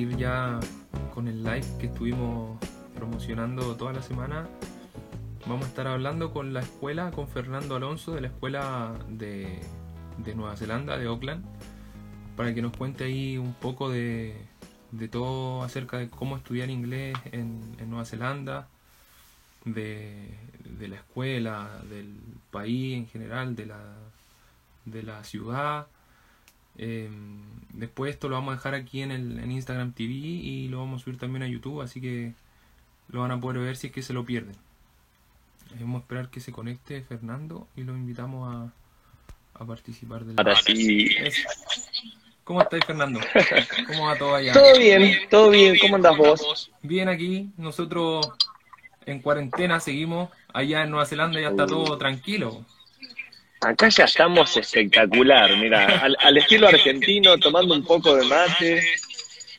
partir ya con el live que estuvimos promocionando toda la semana. Vamos a estar hablando con la escuela, con Fernando Alonso de la escuela de, Nueva Zelanda, de Auckland, para que nos cuente ahí un poco de, todo acerca de cómo estudiar inglés en, Nueva Zelanda, de, la escuela, del país en general, de la, de la ciudad. Em, después esto lo vamos a dejar aquí en, el, en Instagram TV y lo vamos a subir también a YouTube, así que lo van a poder ver si es que se lo pierden. Vamos a esperar que se conecte Fernando y lo invitamos a, a participar del Ahora sí. ¿Cómo estáis, Fernando? ¿Cómo va todo allá? Todo bien, todo bien. ¿Cómo andas vos? Bien aquí. Nosotros en cuarentena seguimos. Allá en Nueva Zelanda ya está todo tranquilo. Acá ya estamos espectacular, mira, al, estilo argentino, tomando un poco de mate,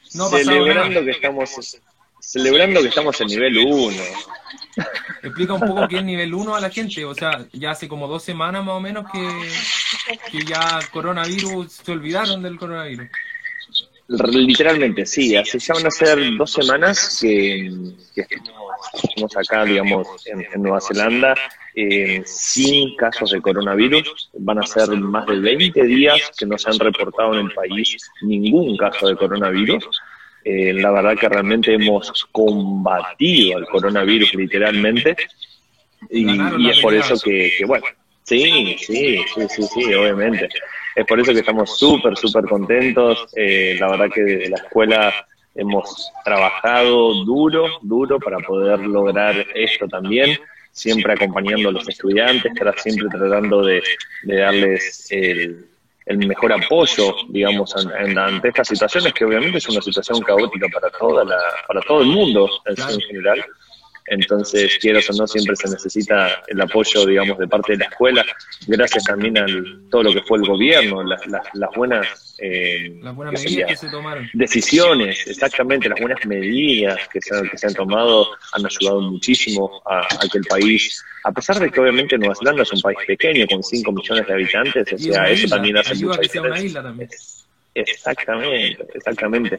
celebrando que estamos celebrando que estamos en nivel 1. Explica un poco qué es nivel 1 a la gente, o sea, ya hace como dos semanas más o menos que, que ya coronavirus, se olvidaron del coronavirus. Literalmente, sí, hace ya van a ser dos semanas que, estamos acá, digamos, en, Nueva Zelanda, eh, sin casos de coronavirus. Van a ser más de 20 días que no se han reportado en el país ningún caso de coronavirus. Eh, la verdad que realmente hemos combatido al coronavirus literalmente y, es por eso que, bueno, sí, sí, sí, sí, sí, obviamente. Es por eso que estamos súper, súper contentos. Eh, la verdad que la escuela hemos trabajado duro, duro para poder lograr esto también, siempre acompañando a los estudiantes, siempre tratando de, darles el, mejor apoyo, digamos, ante estas situaciones, que obviamente es una situación caótica para, toda la, para todo el mundo en general. Entonces, quieras o no, siempre se necesita el apoyo, digamos, de parte de la escuela, gracias también a todo lo que fue el gobierno, las, buenas, eh, las buenas medidas que se tomaron. Decisiones, exactamente, las buenas medidas que se, que se han tomado han ayudado muchísimo a, que el país, a pesar de que obviamente Nueva Zelanda es un país pequeño con 5 millones de habitantes, o sea, eso también hace mucha diferencia. Exactamente, exactamente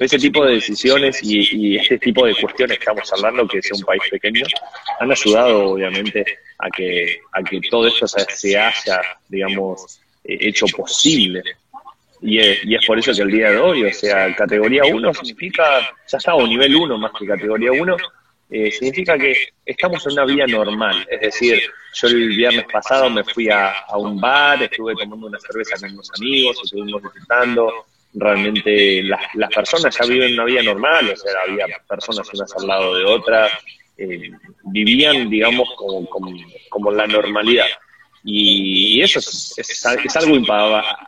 ese tipo de decisiones y, este tipo de cuestiones que estamos hablando, que es un país pequeño, han ayudado obviamente a que, a que todo esto se, haya, digamos, eh, hecho posible. Y es, y es por eso que el día de hoy, o sea, categoría 1 significa, ya está, o nivel 1 más que categoría 1, eh, significa que estamos en una vida normal. Es decir, yo el viernes pasado me fui a, a un bar, estuve tomando una cerveza con unos amigos, estuvimos disfrutando, realmente las, las personas ya viven una vida normal, o sea, había personas unas al lado de otras, eh, vivían, digamos, como, como, la normalidad. Y, eso es, es, algo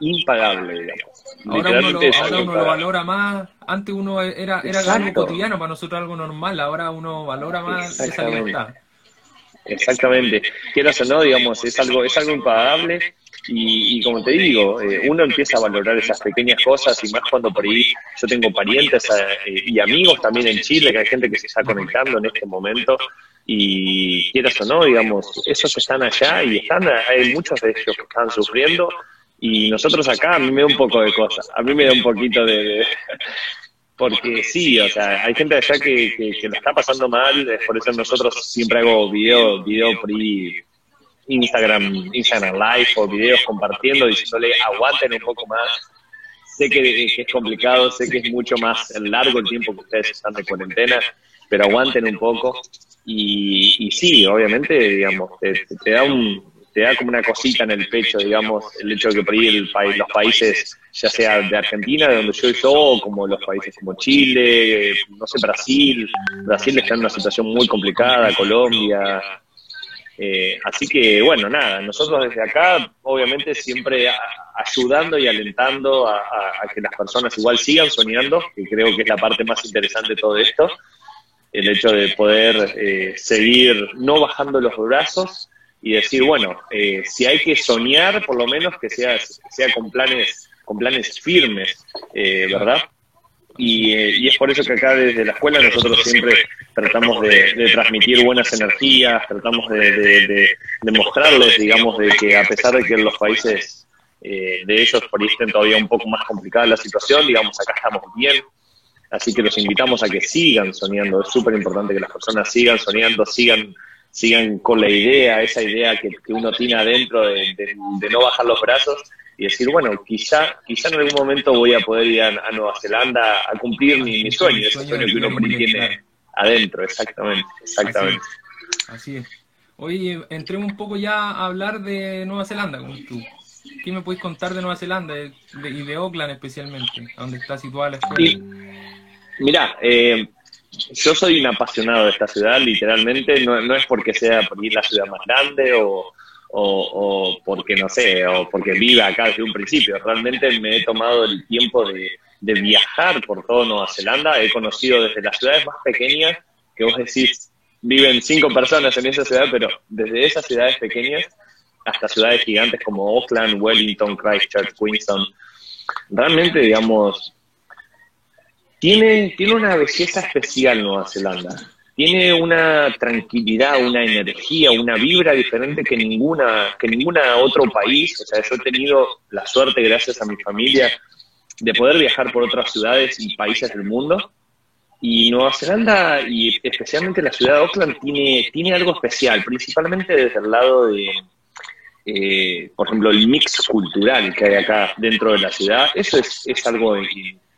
impagable, digamos. Ahora uno, lo, lo, valora más. Antes uno era, era algo cotidiano, para nosotros algo normal. Ahora uno valora más esa libertad. Exactamente. Quieras o no, digamos, es algo, es algo impagable y, como te digo, eh, uno empieza a valorar esas pequeñas cosas y más cuando por ahí yo tengo parientes eh, y amigos también en Chile, que hay gente que se está conectando en este momento y quieras o no, digamos, esos están allá y están, hay muchos de ellos que están sufriendo y nosotros acá a mí me da un poco de cosas, a mí me da un poquito de... porque sí, o sea, hay gente allá que, que, lo está pasando mal, por eso nosotros siempre hago video, video ahí Instagram, Instagram Live o videos compartiendo, diciéndole aguanten un poco más. Sé que, es complicado, sé que es mucho más largo el tiempo que ustedes están de cuarentena, pero aguanten un poco. Y, y sí, obviamente, digamos, te, da un, te da como una cosita en el pecho, digamos, el hecho de que por ahí los países, ya sea de Argentina, de donde yo soy, como los países como Chile, no sé, Brasil, Brasil está en una situación muy complicada, Colombia, eh, así que, bueno, nada, nosotros desde acá, obviamente, siempre ayudando y alentando a, que las personas igual sigan soñando, que creo que es la parte más interesante de todo esto, el hecho de poder eh, seguir no bajando los brazos y decir, bueno, eh, si hay que soñar, por lo menos que sea, sea con planes con planes firmes, ¿verdad? Eh, y, es por eso que acá desde la escuela nosotros siempre tratamos de, transmitir buenas energías, tratamos de, mostrarles, digamos, de que a pesar de que en los países eh, de ellos por ahí estén todavía un poco más complicada la situación, digamos, acá estamos bien, Así que los invitamos a que sigan soñando. Es súper importante que las personas sigan soñando, sigan, sigan con la idea, esa idea que, uno tiene adentro de, no bajar los brazos y decir, bueno, quizá, quizá en algún momento voy a poder ir a, Nueva Zelanda a cumplir mi, sueño, ese sueño que uno tiene adentro, exactamente, exactamente. Así es. Oye, entremos un poco ya a hablar de Nueva Zelanda con tú. ¿Qué me podéis contar de Nueva Zelanda y de Auckland especialmente, donde está situada la escuela? Mira, eh, yo soy un apasionado de esta ciudad, literalmente, no, no es porque sea por la ciudad más grande o, o, porque, no sé, o porque viva acá desde un principio. Realmente me he tomado el tiempo de, de viajar por toda Nueva Zelanda. He conocido desde las ciudades más pequeñas, que vos decís, viven cinco personas en esa ciudad, pero desde esas ciudades pequeñas hasta ciudades gigantes como Auckland, Wellington, Christchurch, Queenstown. Realmente, digamos, tiene, tiene una belleza especial Nueva Zelanda. Tiene una tranquilidad, una energía, una vibra diferente que ninguna, que ninguna otro país. O sea, yo he tenido la suerte, gracias a mi familia, de poder viajar por otras ciudades y países del mundo. Y Nueva Zelanda, y especialmente la ciudad de Auckland, tiene, tiene algo especial, principalmente desde el lado de, eh, por ejemplo, el mix cultural que hay acá dentro de la ciudad. Eso es, es algo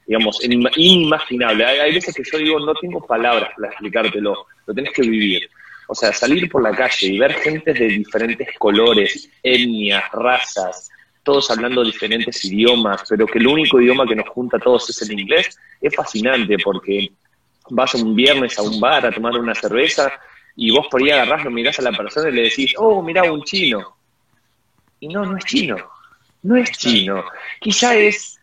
digamos, inimaginable. Hay, veces que yo digo, no tengo palabras para explicártelo, lo tenés que vivir. O sea, salir por la calle y ver gente de diferentes colores, etnias, razas, todos hablando diferentes idiomas, pero que el único idioma que nos junta a todos es el inglés, es fascinante porque vas un viernes a un bar a tomar una cerveza y vos por ahí agarrás, lo mirás a la persona y le decís, oh, mirá, un chino. Y no, no es chino, no es chino. Quizá es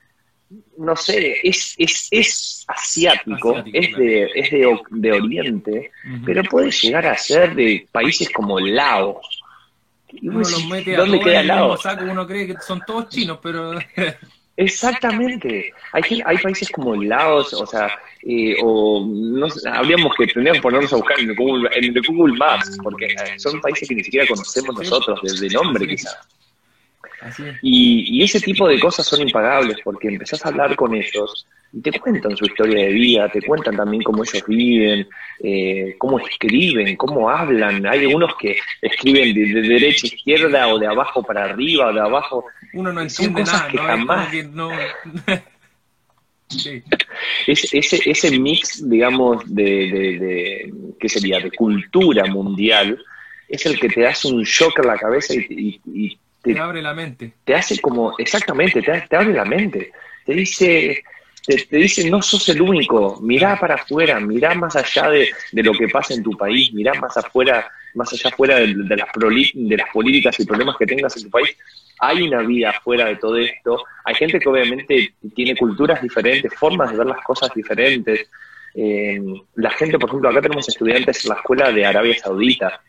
no sé, es, es, es asiático, es, de, es de, de Oriente, pero puede llegar a ser de países como Laos. ¿Dónde queda Laos? uno cree que son todos chinos, pero... Exactamente. Hay, hay países como Laos, o sea, eh, o no, habríamos que tener que ponernos a buscar en Google, en Google Maps, porque eh, son países que ni siquiera conocemos nosotros desde nombre, quizás. Y, ese tipo de cosas son impagables porque empezás a hablar con ellos y te cuentan su historia de vida, te cuentan también cómo ellos viven, eh, cómo escriben, cómo hablan. Hay algunos que escriben de, derecha a izquierda o de abajo para arriba o de abajo. Uno no entiende nada, que jamás... ese, ese mix, digamos, de, de, ¿qué sería? De cultura mundial es el que te hace un shock en la cabeza y te, abre la mente. Te hace como, exactamente, te, abre la mente. Te dice, te, dice, no sos el único, mirá para afuera, mirá más allá de, lo que pasa en tu país, mirá más afuera, más allá afuera de, las de las políticas y problemas que tengas en tu país. Hay una vida afuera de todo esto. Hay gente que obviamente tiene culturas diferentes, formas de ver las cosas diferentes. Eh, la gente, por ejemplo, acá tenemos estudiantes en la escuela de Arabia Saudita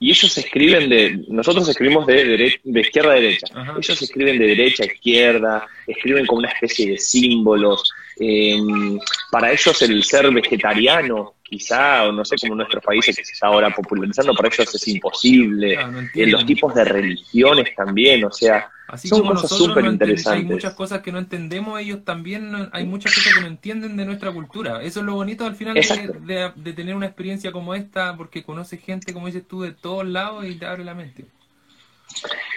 y ellos escriben de, nosotros escribimos de, de izquierda a derecha, ellos escriben de derecha a izquierda, escriben con una especie de símbolos. Em, para ellos el ser vegetariano, quizá, o no sé, como en nuestros países que se está ahora popularizando, para ellos es imposible. en los tipos de religiones también, o sea, Así Son como cosas súper interesantes. Hay muchas cosas que no entendemos, ellos también, hay muchas cosas que no entienden de nuestra cultura. Eso es lo bonito al final de, tener una experiencia como esta, porque conoces gente, como dices tú, de todos lados y te abre la mente.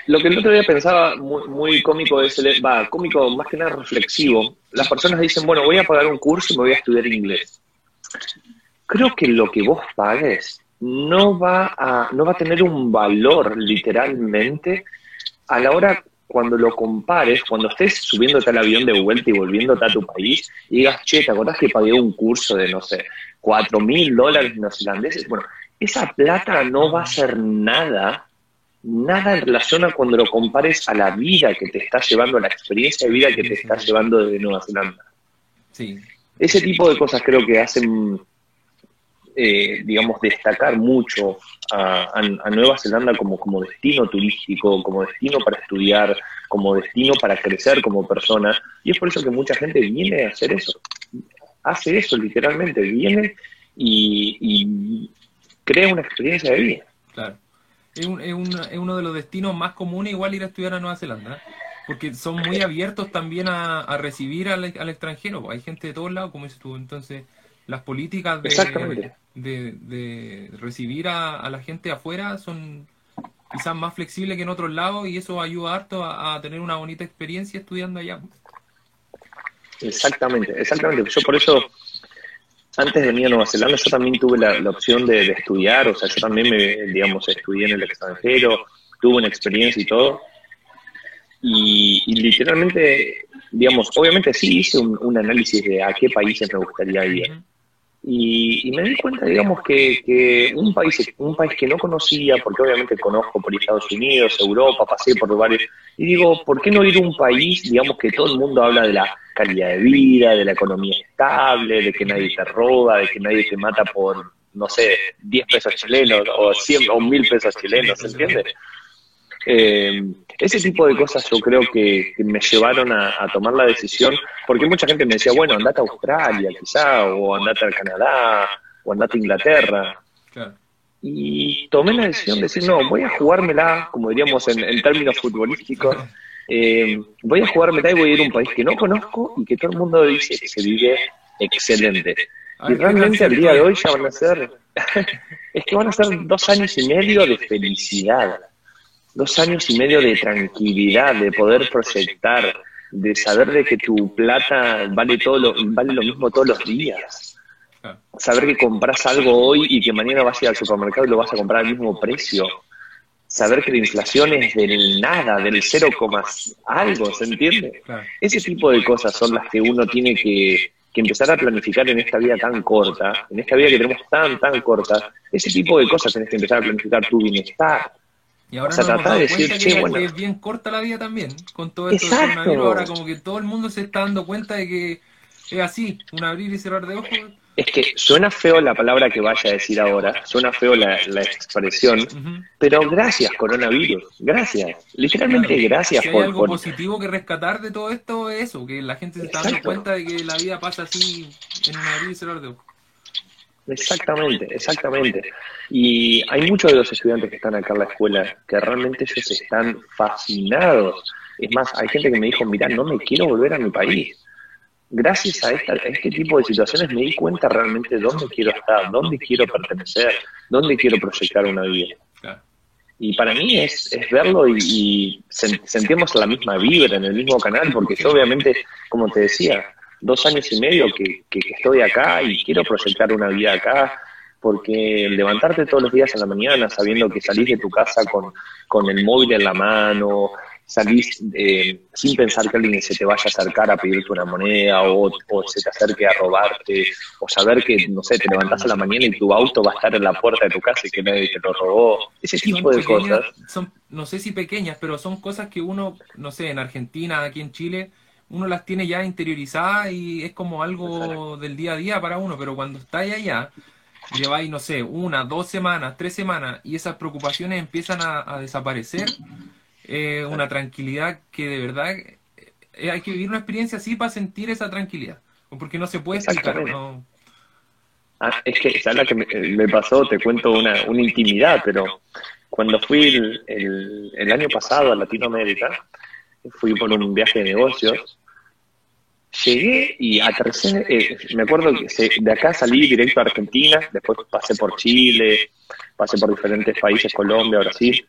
Lo que el otro día pensaba muy, muy cómico es, el, va, cómico más que nada reflexivo. Las personas dicen, bueno, voy a pagar un curso y me voy a estudiar inglés. Creo que lo que vos pagues no va a, no va a tener un valor literalmente a la hora cuando lo compares, cuando estés subiéndote al avión de vuelta y volviéndote a tu país, y digas, che, ¿te acordás que pagué un curso de, no sé, cuatro mil dólares neozelandeses? Bueno, esa plata no va a ser nada, nada en relación a cuando lo compares a la vida que te está llevando, a la experiencia de vida que te está llevando desde Nueva Zelanda. Sí. Ese tipo de cosas creo que hacen eh, digamos, destacar mucho a, Nueva Zelanda como, como destino turístico, como destino para estudiar, como destino para crecer como persona. Y es por eso que mucha gente viene a hacer eso. Hace eso literalmente, viene y, crea una experiencia de vida. Claro. Es, uno de los destinos más comunes igual ir a estudiar a Nueva Zelanda. porque son muy abiertos también a, recibir al, extranjero. Hay gente de todos lados, como dices tú. Entonces, las políticas de, de, recibir a, la gente afuera son quizás más flexibles que en otros lados y eso ayuda harto a, tener una bonita experiencia estudiando allá. Exactamente, exactamente. Yo por eso, antes de venir a Nueva Zelanda, yo también tuve la, opción de, de, estudiar, o sea, yo también, me, digamos, estudié en el extranjero, tuve una experiencia y todo. Y, literalmente, digamos, obviamente sí hice un, análisis de a qué países me gustaría ir. Y, me di cuenta, digamos, que, un país un país que no conocía, porque obviamente conozco por Estados Unidos, Europa, pasé por varios, y digo, ¿por qué no ir a un país, digamos, que todo el mundo habla de la calidad de vida, de la economía estable, de que nadie te roba, de que nadie te mata por, no sé, 10 pesos chilenos o 100 o 1000 pesos chilenos, ¿se entiende? Eh, ese tipo de cosas yo creo que, me llevaron a, tomar la decisión, porque mucha gente me decía, bueno, andate a Australia quizá, o andate a Canadá, o andate a Inglaterra. Y tomé la decisión de decir, no, voy a jugármela, como diríamos en, términos futbolísticos, eh, voy a jugármela y voy a ir a un país que no conozco y que todo el mundo dice que se vive excelente. Y realmente al día de hoy ya van a ser, es que van a ser dos años y medio de felicidad dos años y medio de tranquilidad, de poder proyectar, de saber de que tu plata vale todo lo, vale lo mismo todos los días. Saber que compras algo hoy y que mañana vas a ir al supermercado y lo vas a comprar al mismo precio. Saber que la inflación es del nada, del cero algo, ¿se entiende? Ese tipo de cosas son las que uno tiene que, que empezar a planificar en esta vida tan corta, en esta vida que tenemos tan, tan corta. Ese tipo de cosas tienes que empezar a planificar tu bienestar, y ahora nos hemos dado cuenta que, es bien corta la vida también, con todo esto del coronavirus, ahora como que todo el mundo se está dando cuenta de que es así, un abrir y cerrar de ojos. Es que suena feo la palabra que vaya a decir ahora, suena feo la, expresión, pero gracias coronavirus, gracias, literalmente gracias si hay algo positivo que rescatar de todo esto es eso, que la gente se está dando cuenta de que la vida pasa así en un abrir y cerrar de. Exactamente, exactamente. Y hay muchos de los estudiantes que están acá en la escuela que realmente ellos están fascinados. Es más, hay gente que me dijo, mira, no me quiero volver a mi país. Gracias a, este tipo de situaciones me di cuenta realmente dónde quiero estar, dónde quiero pertenecer, dónde quiero proyectar una vida. Y para mí es, es verlo y, y sentimos la misma vibra en el mismo canal, porque yo obviamente, como te decía, dos años y medio que, estoy acá y quiero proyectar una vida acá, porque levantarte todos los días en la mañana sabiendo que salís de tu casa con, con el móvil en la mano, salís eh, sin pensar que alguien se te vaya a acercar a pedirte una moneda o, se te acerque a robarte, o saber que, no sé, te levantás a la mañana y tu auto va a estar en la puerta de tu casa y que nadie te lo robó. Ese tipo de cosas. Son, no sé si pequeñas, pero son cosas que uno, no sé, en Argentina, aquí en Chile, uno las tiene ya interiorizadas y es como algo del día a día para uno, pero cuando estáis allá, lleváis, no sé, una, dos semanas, tres semanas y esas preocupaciones empiezan a, desaparecer, eh, una tranquilidad que de verdad eh, hay que vivir una experiencia así para sentir esa tranquilidad, porque no se puede explicar. ¿no? Ah, es que, ¿sabes lo que me, pasó? Te cuento una, una intimidad, pero cuando fui el, el año pasado a Latinoamérica, fui por un viaje de negocios Llegué y aterricé, eh, me acuerdo que de acá salí directo a Argentina, después pasé por Chile, pasé por diferentes países, Colombia, Brasil,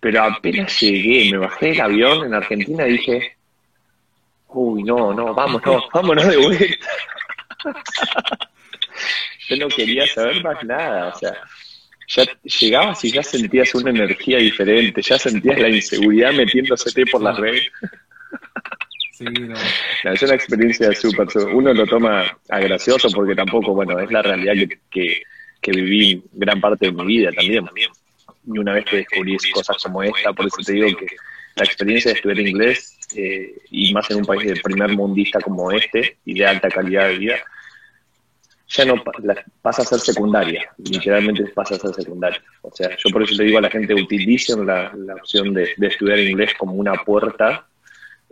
pero apenas llegué, me bajé del avión en Argentina y dije, uy, no, no, vámonos, vámonos de vuelta. Yo no quería saber más nada, o sea, ya llegabas y ya sentías una energía diferente, ya sentías la inseguridad metiéndose por las redes. Es una experiencia súper, uno lo toma a gracioso porque tampoco, bueno, es la realidad que, que, viví gran parte de mi vida también. Y una vez que descubrí cosas como esta, por eso te digo que la experiencia de estudiar inglés, eh, y más en un país de primer mundista como este, y de alta calidad de vida, ya no pasa a ser secundaria, literalmente pasa a ser secundaria. O sea, yo por eso le digo a la gente, utilicen la, la opción de, de, estudiar inglés como una puerta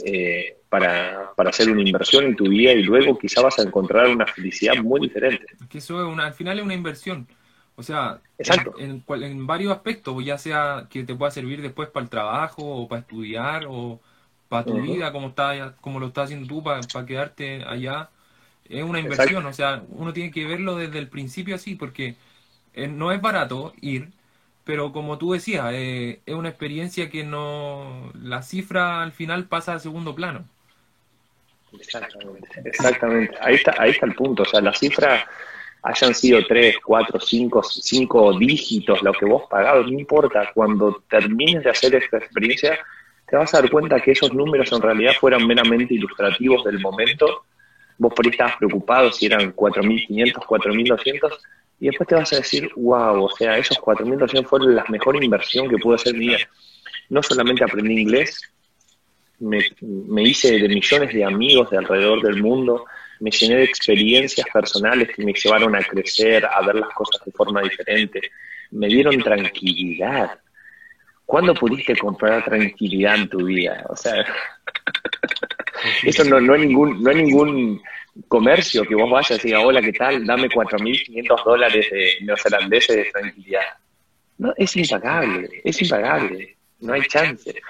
eh, para, para, hacer una inversión en tu vida y luego quizá vas a encontrar una felicidad muy diferente. que eso es una, al final es una inversión. O sea, En, en, varios aspectos, ya sea que te pueda servir después para el trabajo o para estudiar o para tu vida, como, está, como lo estás haciendo tú, para quedarte allá, es una inversión. O sea, uno tiene que verlo desde el principio así, porque eh, no es barato ir, pero como tú decías, eh, es una experiencia que no. La cifra al final pasa a segundo plano. Exactamente, exactamente. Ahí está, ahí está el punto. O sea, la cifra hayan sido tres, cuatro, cinco, cinco dígitos, lo que vos pagado, no importa. Cuando termines de hacer esta experiencia, te vas a dar cuenta que esos números en realidad fueron meramente ilustrativos del momento. Vos por ahí estabas preocupado si eran 4.500, 4.200, y después te vas a decir, wow, o sea, esos 4.200 fueron la mejor inversión que pude hacer mía. No solamente aprendí inglés, me hice de millones de amigos de alrededor del mundo, me llené de experiencias personales que me llevaron a crecer, a ver las cosas de forma diferente, me dieron tranquilidad. ¿Cuándo pudiste comprar tranquilidad en tu vida? O sea, eso no, no, hay ningún, no hay ningún comercio que vos vayas y digas, hola, ¿qué tal? Dame 4.500 dólares de neozelandeses de tranquilidad. No, es impagable, es impagable, no hay chance.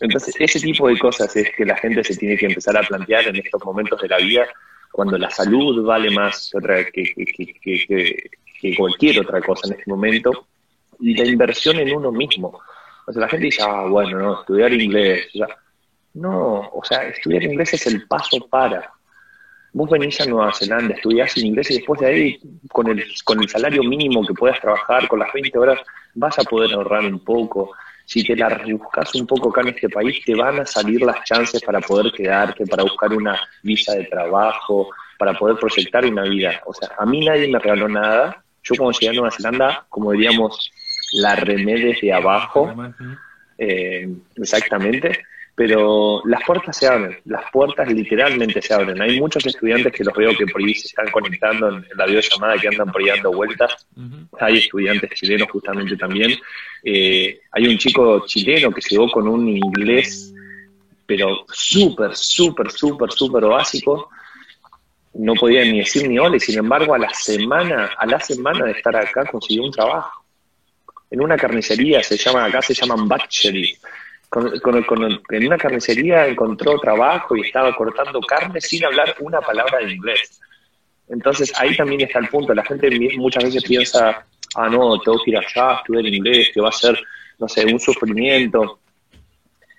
Entonces, ese tipo de cosas es que la gente se tiene que empezar a plantear en estos momentos de la vida cuando la salud vale más que, cualquier otra cosa en este momento, y la inversión en uno mismo. O sea, la gente dice, ah, bueno, no, estudiar inglés. no, o sea, estudiar inglés es el paso para. Vos venís a Nueva Zelanda, estudiás inglés y después de ahí, con el, con el salario mínimo que puedas trabajar, con las 20 horas, vas a poder ahorrar un poco, si te la rebuscas un poco acá en este país, te van a salir las chances para poder quedarte, para buscar una visa de trabajo, para poder proyectar una vida. O sea, a mí nadie me regaló nada. Yo cuando llegué a Nueva Zelanda, como diríamos, la remé desde abajo, eh, exactamente, pero las puertas se abren, las puertas literalmente se abren. Hay muchos estudiantes que los veo que por ahí se están conectando en, la videollamada, que andan por ahí dando vueltas. Hay estudiantes chilenos justamente también. Eh, hay un chico chileno que llegó con un inglés, pero súper, súper, súper, súper básico. No podía ni decir ni ole, sin embargo, a la semana, a la semana de estar acá consiguió un trabajo. En una carnicería, se llama, acá se llaman butchery en una carnicería encontró trabajo y estaba cortando carne sin hablar una palabra de inglés. Entonces ahí también está el punto. La gente muchas veces piensa, ah, no, tengo que ir allá estudiar inglés, que va a ser, no sé, un sufrimiento.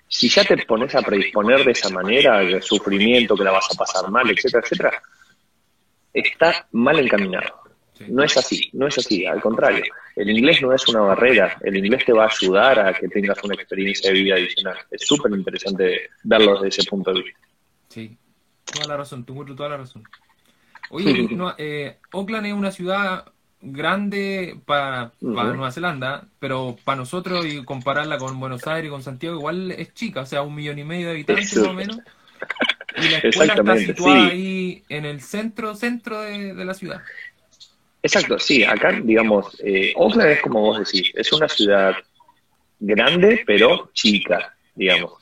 Si ya te pones a predisponer de esa manera, el sufrimiento, que la vas a pasar mal, etcétera, etcétera, está mal encaminado. No es así, no es así, al contrario. El inglés no es una barrera, el inglés te va a ayudar a que tengas una experiencia de vida adicional. Es súper interesante verlo desde ese punto de vista. Sí, toda la razón, tú toda la razón. Oye, eh, Oakland es una ciudad grande para, Nueva Zelanda, pero para nosotros y compararla con Buenos Aires y con Santiago igual es chica, o sea, un millón y medio de habitantes más o menos. Y la escuela está situada ahí en el centro, centro de la ciudad. Exacto, sí, acá, digamos, eh, Oakland es como vos decís, es una ciudad grande, pero chica, digamos.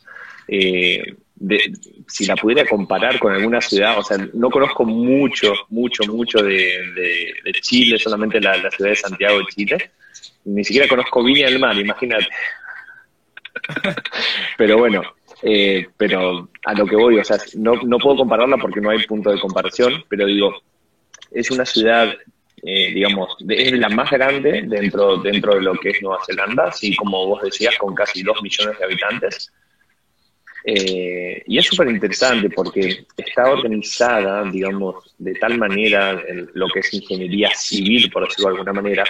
Eh, si la pudiera comparar con alguna ciudad, o sea, no conozco mucho, mucho, mucho de, Chile, solamente la, ciudad de Santiago de Chile. Ni siquiera conozco Viña del Mar, imagínate. pero bueno, eh, pero a lo que voy, o sea, no, no puedo compararla porque no hay punto de comparación, pero digo, es una ciudad eh, digamos, es la más grande dentro, dentro de lo que es Nueva Zelanda, así como vos decías, con casi dos millones de habitantes. Eh, y es súper interesante porque está organizada, digamos, de tal manera en lo que es ingeniería civil, por decirlo de alguna manera.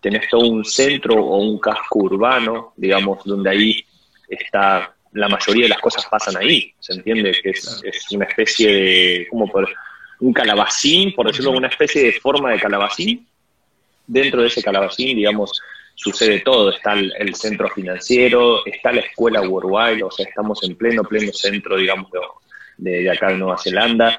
Tenés todo un centro o un casco urbano, digamos, donde ahí está, la mayoría de las cosas pasan ahí, ¿se entiende? Que es, es una especie de, ¿cómo poder un calabacín, por decirlo, una especie de forma de calabacín. Dentro de ese calabacín, digamos, sucede todo. Está el, centro financiero, está la escuela Worldwide, o sea, estamos en pleno, pleno centro, digamos, de, acá de Nueva Zelanda.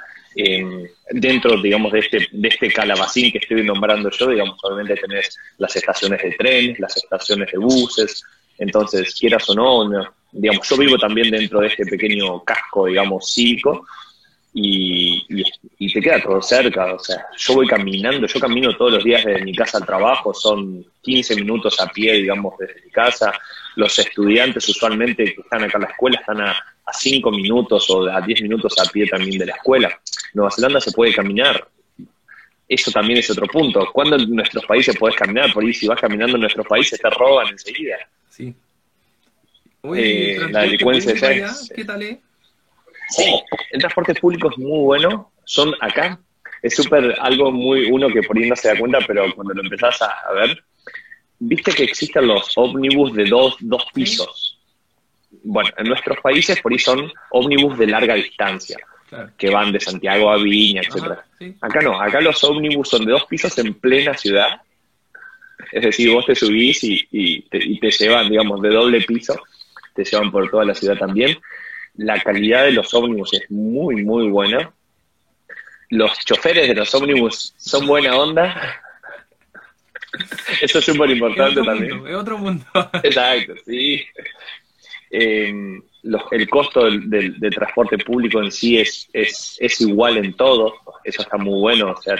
dentro, digamos, de este, de este calabacín que estoy nombrando yo, digamos, obviamente tenés las estaciones de trenes, las estaciones de buses, entonces, quieras o no, digamos, yo vivo también dentro de este pequeño casco, digamos, cívico, y, y, te queda todo cerca. O sea, yo voy caminando, yo camino todos los días desde mi casa al trabajo, son 15 minutos a pie, digamos, desde mi casa. Los estudiantes usualmente que están acá en la escuela están a, a 5 minutos o a 10 minutos a pie también de la escuela. Nueva Zelanda se puede caminar. Eso también es otro punto. ¿Cuándo en nuestros países podés caminar? Por ahí si vas caminando en nuestros países te roban enseguida. Sí. Eh, la delincuencia ¿Qué tal es? Sí, el transporte público es muy bueno. Son acá, es súper algo muy, uno que por ahí no se da cuenta, pero cuando lo empezás a, ver, viste que existen los ómnibus de dos, dos pisos. Bueno, en nuestros países por ahí son ómnibus de larga distancia, que van de Santiago a Viña, etcétera. Acá no, acá los ómnibus son de dos pisos en plena ciudad. Es decir, vos te subís y, y, te, y te llevan, digamos, de doble piso, te llevan por toda la ciudad también la calidad de los ómnibus es muy, muy buena. Los choferes de los ómnibus son buena onda. Eso es súper importante también. es otro mundo. Exacto, sí. Eh, el costo del, transporte público en sí es, es, es, igual en todo. Eso está muy bueno. O sea,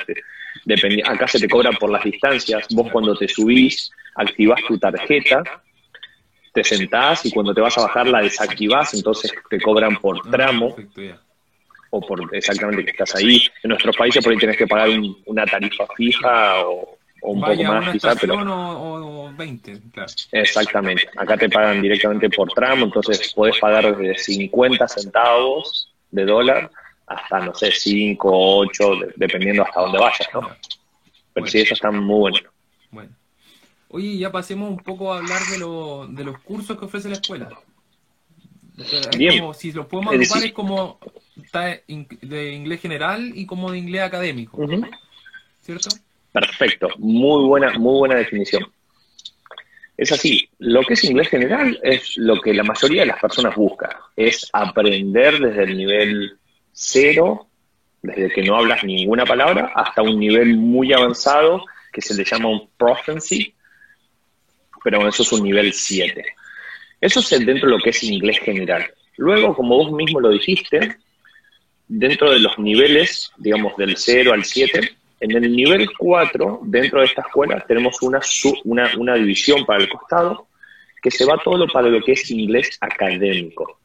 acá se te cobra por las distancias. Vos cuando te subís, activás tu tarjeta te sentás y cuando te vas a bajar la desactivás, entonces te cobran por tramo. O por exactamente que estás ahí. En nuestros países por ahí tienes que pagar una tarifa fija o, un poco más quizás, pero... O, 20, claro. Exactamente. Acá te pagan directamente por tramo, entonces puedes pagar desde 50 centavos de dólar hasta, no sé, 5 o 8, dependiendo hasta dónde vayas, ¿no? Pero sí, eso está muy bueno. Bueno. Oye, ya pasemos un poco a hablar de, lo, de los cursos que ofrece la escuela. Bien. si los podemos agrupar es como de inglés general y como de inglés académico. ¿Cierto? Perfecto, muy buena, muy buena definición. Es así, lo que es inglés general es lo que la mayoría de las personas busca, es aprender desde el nivel cero, desde que no hablas ninguna palabra, hasta un nivel muy avanzado que se le llama un proficiency, pero eso es un nivel 7. Eso es dentro de lo que es inglés general. Luego, como vos mismo lo dijiste, dentro de los niveles, digamos del 0 al 7, en el nivel 4, dentro de esta escuela, tenemos una, una, una división para el costado que se va todo para lo que es inglés académico.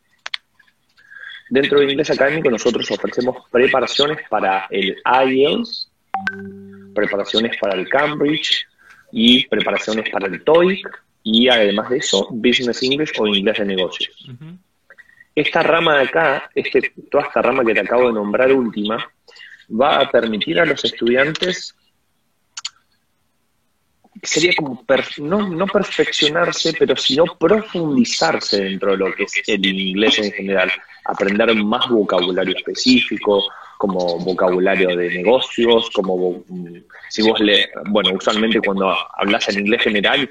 Dentro del inglés académico nosotros ofrecemos preparaciones para el IELTS, preparaciones para el Cambridge, y preparaciones para el TOEIC y además de eso, Business English o inglés de negocios. Esta rama de acá, este, toda esta rama que te acabo de nombrar última, va a permitir a los estudiantes, sería como, no, no perfeccionarse, pero sino profundizarse dentro de lo que es el inglés en general, aprender más vocabulario específico, como vocabulario de negocios, como si vos le, bueno, usualmente cuando hablas en inglés general,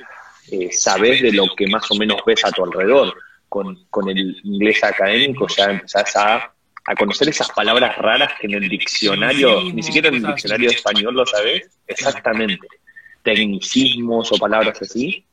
eh, sabes de lo que más o menos ves a tu alrededor. Con, con el inglés académico ya empezás a, a, conocer esas palabras raras que en el diccionario, ni siquiera en el diccionario español lo sabes, exactamente. Tecnicismos o palabras así.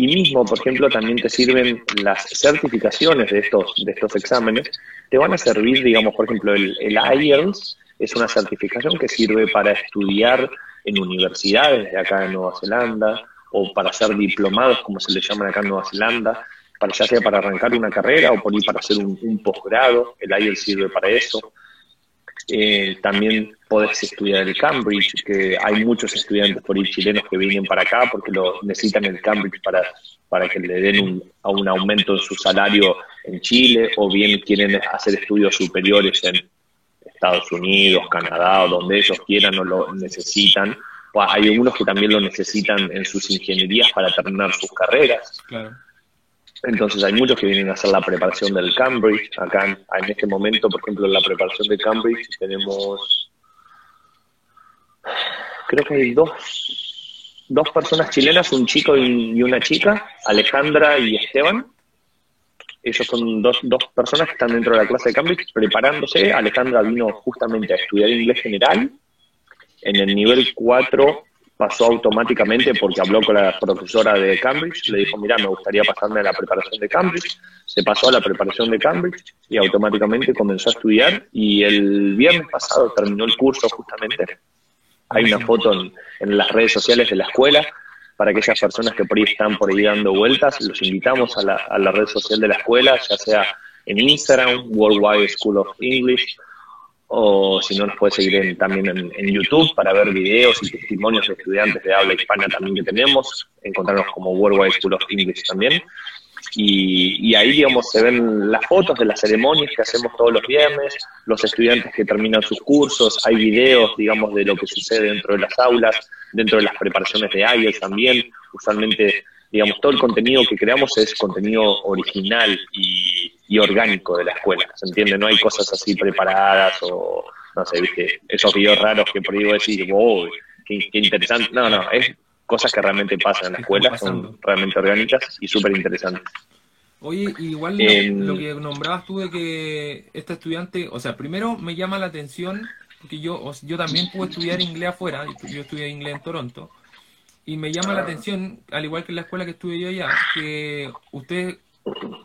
Y mismo, por ejemplo, también te sirven las certificaciones de estos, de estos exámenes, te van a servir, digamos, por ejemplo, el, el IELTS es una certificación que sirve para estudiar en universidades de acá en Nueva Zelanda o para hacer diplomados, como se le llaman acá en Nueva Zelanda, para ya sea para arrancar una carrera o por ir para hacer un, posgrado, el IELTS sirve para eso. Eh, también podés estudiar el Cambridge, que hay muchos estudiantes por ahí chilenos que vienen para acá porque lo necesitan el Cambridge para, para que le den un, un aumento en su salario en Chile o bien quieren hacer estudios superiores en Estados Unidos, Canadá o donde ellos quieran o lo necesitan. Hay algunos que también lo necesitan en sus ingenierías para terminar sus carreras. Entonces hay muchos que vienen a hacer la preparación del Cambridge. Acá en, este momento, por ejemplo, en la preparación de Cambridge tenemos, creo que hay dos, dos personas chilenas, un chico y una chica, Alejandra y Esteban. Ellos son dos, dos personas que están dentro de la clase de Cambridge preparándose. Alejandra vino justamente a estudiar inglés general. En el nivel 4 pasó automáticamente porque habló con la profesora de Cambridge, le dijo, mira, me gustaría pasarme a la preparación de Cambridge, se pasó a la preparación de Cambridge y automáticamente comenzó a estudiar y el viernes pasado terminó el curso justamente. Hay una foto en, las redes sociales de la escuela para aquellas personas que por ahí están por ahí dando vueltas, los invitamos a la, a la red social de la escuela, ya sea en Instagram, Worldwide School of English, o si no nos puede seguir también en, YouTube para ver videos y testimonios de estudiantes de habla hispana también que tenemos, encontrarnos como Worldwide School of English también. Y, ahí, digamos, se ven las fotos de las ceremonias que hacemos todos los viernes, los estudiantes que terminan sus cursos, hay videos, digamos, de lo que sucede dentro de las aulas, dentro de las preparaciones de IELTS también. Usualmente, digamos, todo el contenido que creamos es contenido original y, y orgánico de la escuela, ¿se entiende? No hay cosas así preparadas o, no sé, viste, esos videos raros que por ahí voy a decir, wow, qué, interesante. No, no, es cosas que realmente pasan en la escuela, son realmente orgánicas y súper interesantes. Oye, igual lo, em, que nombrabas tú de que este estudiante, o sea, primero me llama la atención, porque yo, yo también pude estudiar inglés afuera, yo estudié inglés en Toronto, y me llama la atención, al igual que en la escuela que estuve yo allá, que usted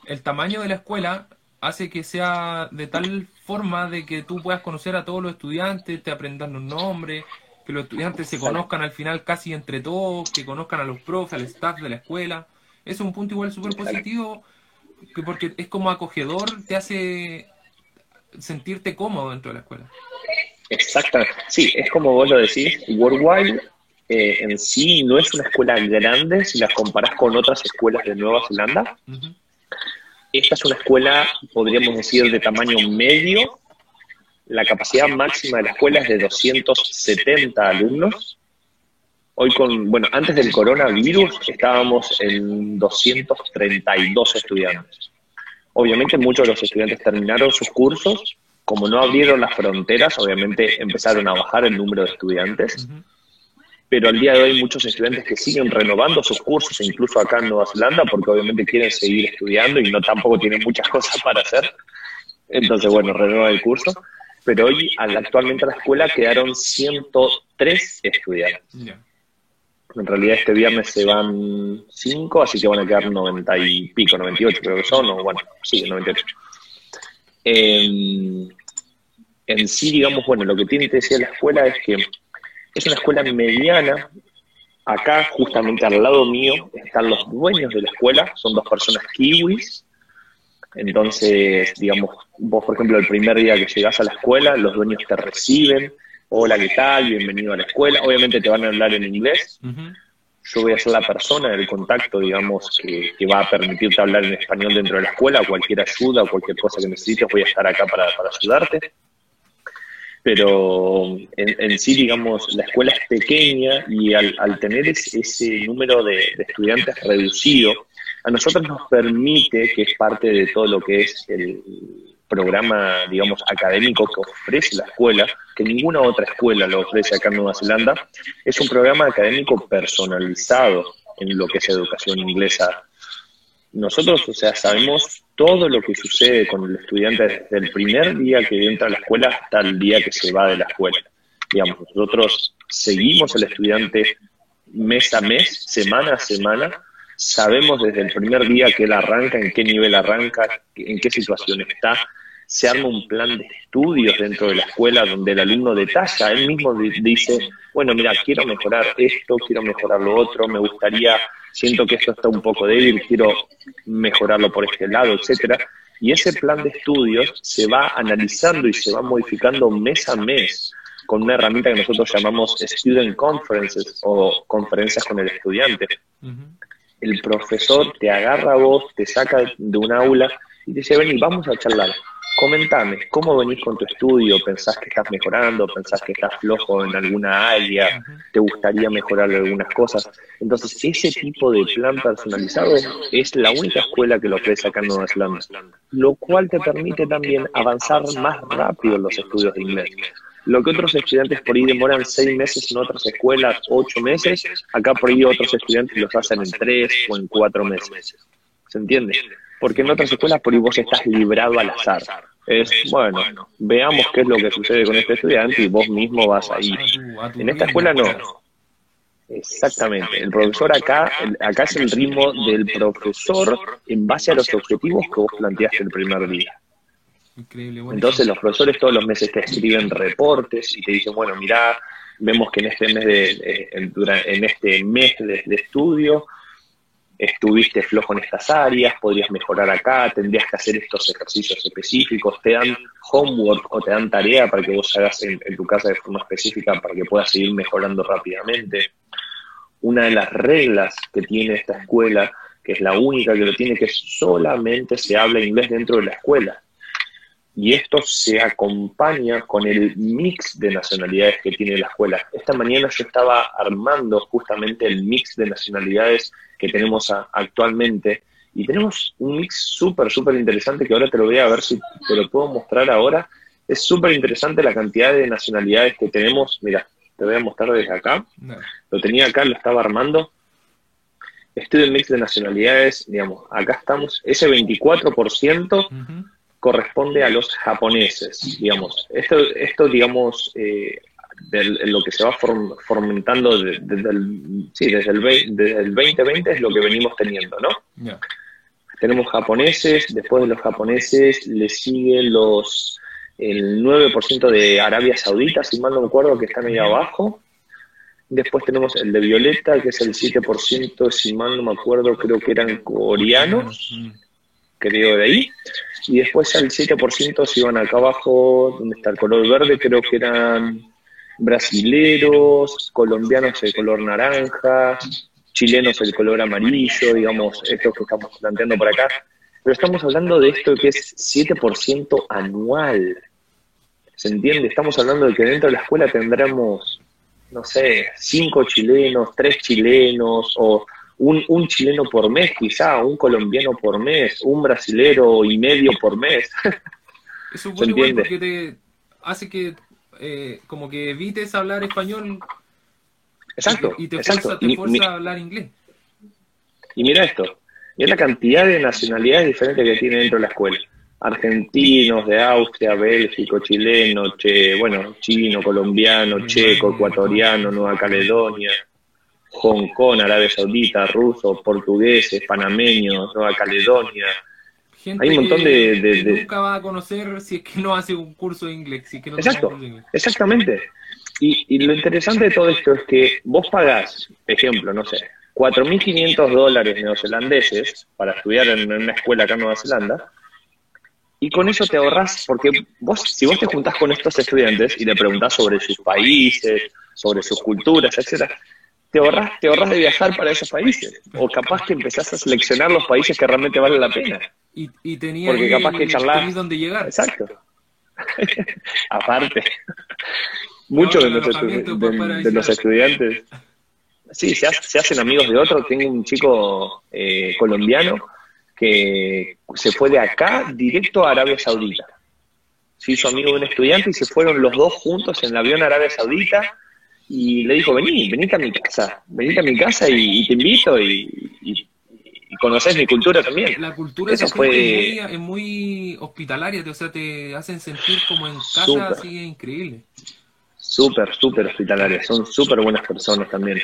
el tamaño de la escuela hace que sea de tal forma de que tú puedas conocer a todos los estudiantes, te aprendan los nombres, que los estudiantes se conozcan al final casi entre todos, que conozcan a los profes, al staff de la escuela. Es un punto igual súper positivo, que porque es como acogedor, te hace sentirte cómodo dentro de la escuela. Exactamente. Sí, es como vos lo decís, Worldwide eh, en sí no es una escuela grande si la comparás con otras escuelas de Nueva Zelanda. Esta es una escuela, podríamos decir, de tamaño medio. La capacidad máxima de la escuela es de 270 alumnos. Hoy con, bueno, antes del coronavirus estábamos en 232 estudiantes. Obviamente muchos de los estudiantes terminaron sus cursos. Como no abrieron las fronteras, obviamente empezaron a bajar el número de estudiantes pero al día de hoy muchos estudiantes que siguen renovando sus cursos, incluso acá en Nueva Zelanda, porque obviamente quieren seguir estudiando y no tampoco tienen muchas cosas para hacer. Entonces, bueno, renueva el curso. Pero hoy, actualmente en la escuela, quedaron 103 estudiantes. En realidad este viernes se van 5, así que van a quedar 90 y pico, 98 creo que son, o bueno, sí, 98. en sí, digamos, bueno, lo que tiene que decir la escuela es que es una escuela mediana. Acá, justamente al lado mío, están los dueños de la escuela, son dos personas kiwis. Entonces, digamos, vos, por ejemplo, el primer día que llegás a la escuela, los dueños te reciben. Hola, ¿qué tal? Bienvenido a la escuela. Obviamente te van a hablar en inglés. Yo voy a ser la persona del contacto, digamos, que, va a permitirte hablar en español dentro de la escuela. Cualquier ayuda o cualquier cosa que necesites, voy a estar acá para, para ayudarte pero en, sí, digamos, la escuela es pequeña y al, tener ese, número de, estudiantes reducido, a nosotros nos permite, que es parte de todo lo que es el programa, digamos, académico que ofrece la escuela, que ninguna otra escuela lo ofrece acá en Nueva Zelanda, es un programa académico personalizado en lo que es educación inglesa. Nosotros, o sea, sabemos todo lo que sucede con el estudiante desde el primer día que entra a la escuela hasta el día que se va de la escuela. Digamos, nosotros seguimos al estudiante mes a mes, semana a semana, sabemos desde el primer día que él arranca, en qué nivel arranca, en qué situación está, se arma un plan de estudios dentro de la escuela donde el alumno detalla, él mismo dice, bueno, mira, quiero mejorar esto, quiero mejorar lo otro, me gustaría siento que esto está un poco débil, quiero mejorarlo por este lado, etcétera. Y ese plan de estudios se va analizando y se va modificando mes a mes con una herramienta que nosotros llamamos Student Conferences o conferencias con el estudiante. El profesor te agarra a vos, te saca de un aula y te dice, ven y vamos a charlar. Comentame, ¿cómo venís con tu estudio? ¿Pensás que estás mejorando? ¿Pensás que estás flojo en alguna área? ¿Te gustaría mejorar algunas cosas? Entonces, ese tipo de plan personalizado es la única escuela que lo ofrece acá en Nueva Zelanda, lo cual te permite también avanzar más rápido en los estudios de inglés. Lo que otros estudiantes por ahí demoran seis meses en otras escuelas, ocho meses, acá por ahí otros estudiantes los hacen en tres o en cuatro meses. ¿Se entiende? Porque en otras escuelas por ahí vos estás librado al azar. Es, bueno, veamos qué es lo que sucede con este estudiante y vos mismo vas ahí. En esta escuela no. Exactamente. El profesor acá, acá es el ritmo del profesor en base a los objetivos que vos planteaste el primer día. Increíble. Entonces los profesores todos los meses te escriben reportes y te dicen, bueno, mira, vemos que en este mes de, eh, en este mes de, estudio estuviste flojo en estas áreas, podrías mejorar acá, tendrías que hacer estos ejercicios específicos, te dan homework o te dan tarea para que vos hagas en, tu casa de forma específica para que puedas seguir mejorando rápidamente. Una de las reglas que tiene esta escuela, que es la única que lo tiene, que solamente se habla inglés dentro de la escuela y esto se acompaña con el mix de nacionalidades que tiene la escuela. Esta mañana yo estaba armando justamente el mix de nacionalidades que tenemos actualmente y tenemos un mix súper, súper interesante que ahora te lo voy a ver si te lo puedo mostrar ahora. Es súper interesante la cantidad de nacionalidades que tenemos. Mira, te voy a mostrar desde acá. Lo tenía acá, lo estaba armando. Este es el mix de nacionalidades, digamos, acá estamos, ese 24% corresponde a los japoneses, digamos. Esto, esto digamos, eh, lo que se va fomentando desde, el, sí, desde, el, desde el 2020 es lo que venimos teniendo, ¿no? Tenemos japoneses, después de los japoneses le siguen los el 9% de Arabia Saudita, si mal no me acuerdo, que están ahí abajo. Después tenemos el de Violeta, que es el 7%, si mal no me acuerdo, creo que eran coreanos, creo de ahí y después al 7% se iban acá abajo, donde está el color verde, creo que eran brasileros, colombianos el color naranja, chilenos el color amarillo, digamos, esto que estamos planteando por acá. Pero estamos hablando de esto que es 7% anual. ¿Se entiende? Estamos hablando de que dentro de la escuela tendremos, no sé, 5 chilenos, 3 chilenos o un, un chileno por mes quizá, un colombiano por mes, un brasilero y medio por mes. Eso es bueno porque te hace que eh, como que evites hablar español exacto, y te, fuerza, a hablar inglés. Y mira esto, mira la cantidad de nacionalidades diferentes que tiene dentro de la escuela. Argentinos, de Austria, Bélgico, chileno, che, bueno, chino, colombiano, checo, ecuatoriano, Nueva Caledonia, Hong Kong, Arabia Saudita, rusos, portugueses, panameños, Nueva Caledonia. Hay un montón de, Nunca va a conocer si es que no hace un curso de inglés. Exacto, exactamente. Y, lo interesante de todo esto es que vos pagás, ejemplo, no sé, 4.500 dólares neozelandeses para estudiar en una escuela acá en Nueva Zelanda, y con eso te ahorras, porque vos, si vos te juntás con estos estudiantes y le preguntás sobre sus países, sobre sus culturas, etcétera, te ahorras, te ahorras de viajar para esos países. O capaz que empezás a seleccionar los países que realmente valen la pena. Y, y tenía Porque capaz que charlar. donde llegar. Exacto. Aparte. Muchos de, los, estudiantes. Sí, se, se, hacen amigos de otros. Tengo un chico eh, colombiano que se fue de acá directo a Arabia Saudita. Se hizo amigo de un estudiante y se fueron los dos juntos en el avión a Arabia Saudita y le dijo, vení, vení a mi casa, vení a mi casa y, te invito y, y, conoces mi cultura también. La cultura Eso fue... es, muy, hospitalaria, o sea, te hacen sentir como en casa, así es increíble. Súper, súper hospitalaria, son súper buenas personas también.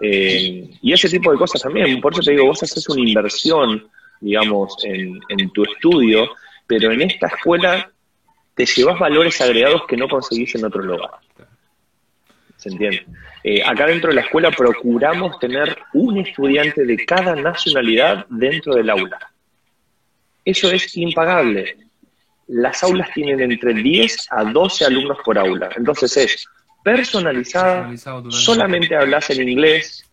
Eh, y ese tipo de cosas también, por eso te digo, vos haces una inversión, digamos, en, en tu estudio, pero en esta escuela te llevas valores agregados que no conseguís en otro lugar. ¿Se entiende? Eh, acá dentro de la escuela procuramos tener un estudiante de cada nacionalidad dentro del aula. Eso es impagable. Las aulas tienen entre 10 a 12 alumnos por aula. Entonces es personalizada, solamente hablas en inglés,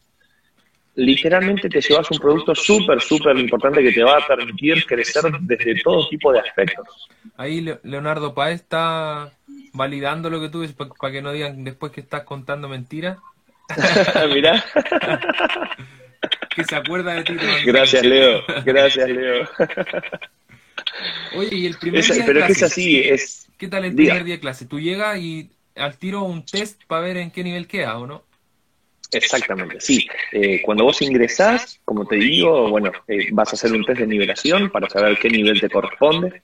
literalmente te llevas un producto súper, súper importante que te va a permitir crecer desde todo tipo de aspectos. Ahí Leonardo Paez está validando lo que tú dices para que no digan después que estás contando mentiras. Mira. que se acuerda de ti. Gracias, Leo. Gracias, Leo. Oye, y el primer día Pero es así, es... ¿Qué tal el primer día de clase? Tú llegas y al tiro un test para ver en qué nivel queda, ¿o no? Exactamente, sí. Eh, cuando vos ingresás, como te digo, bueno, eh, vas a hacer un test de nivelación para saber qué nivel te corresponde.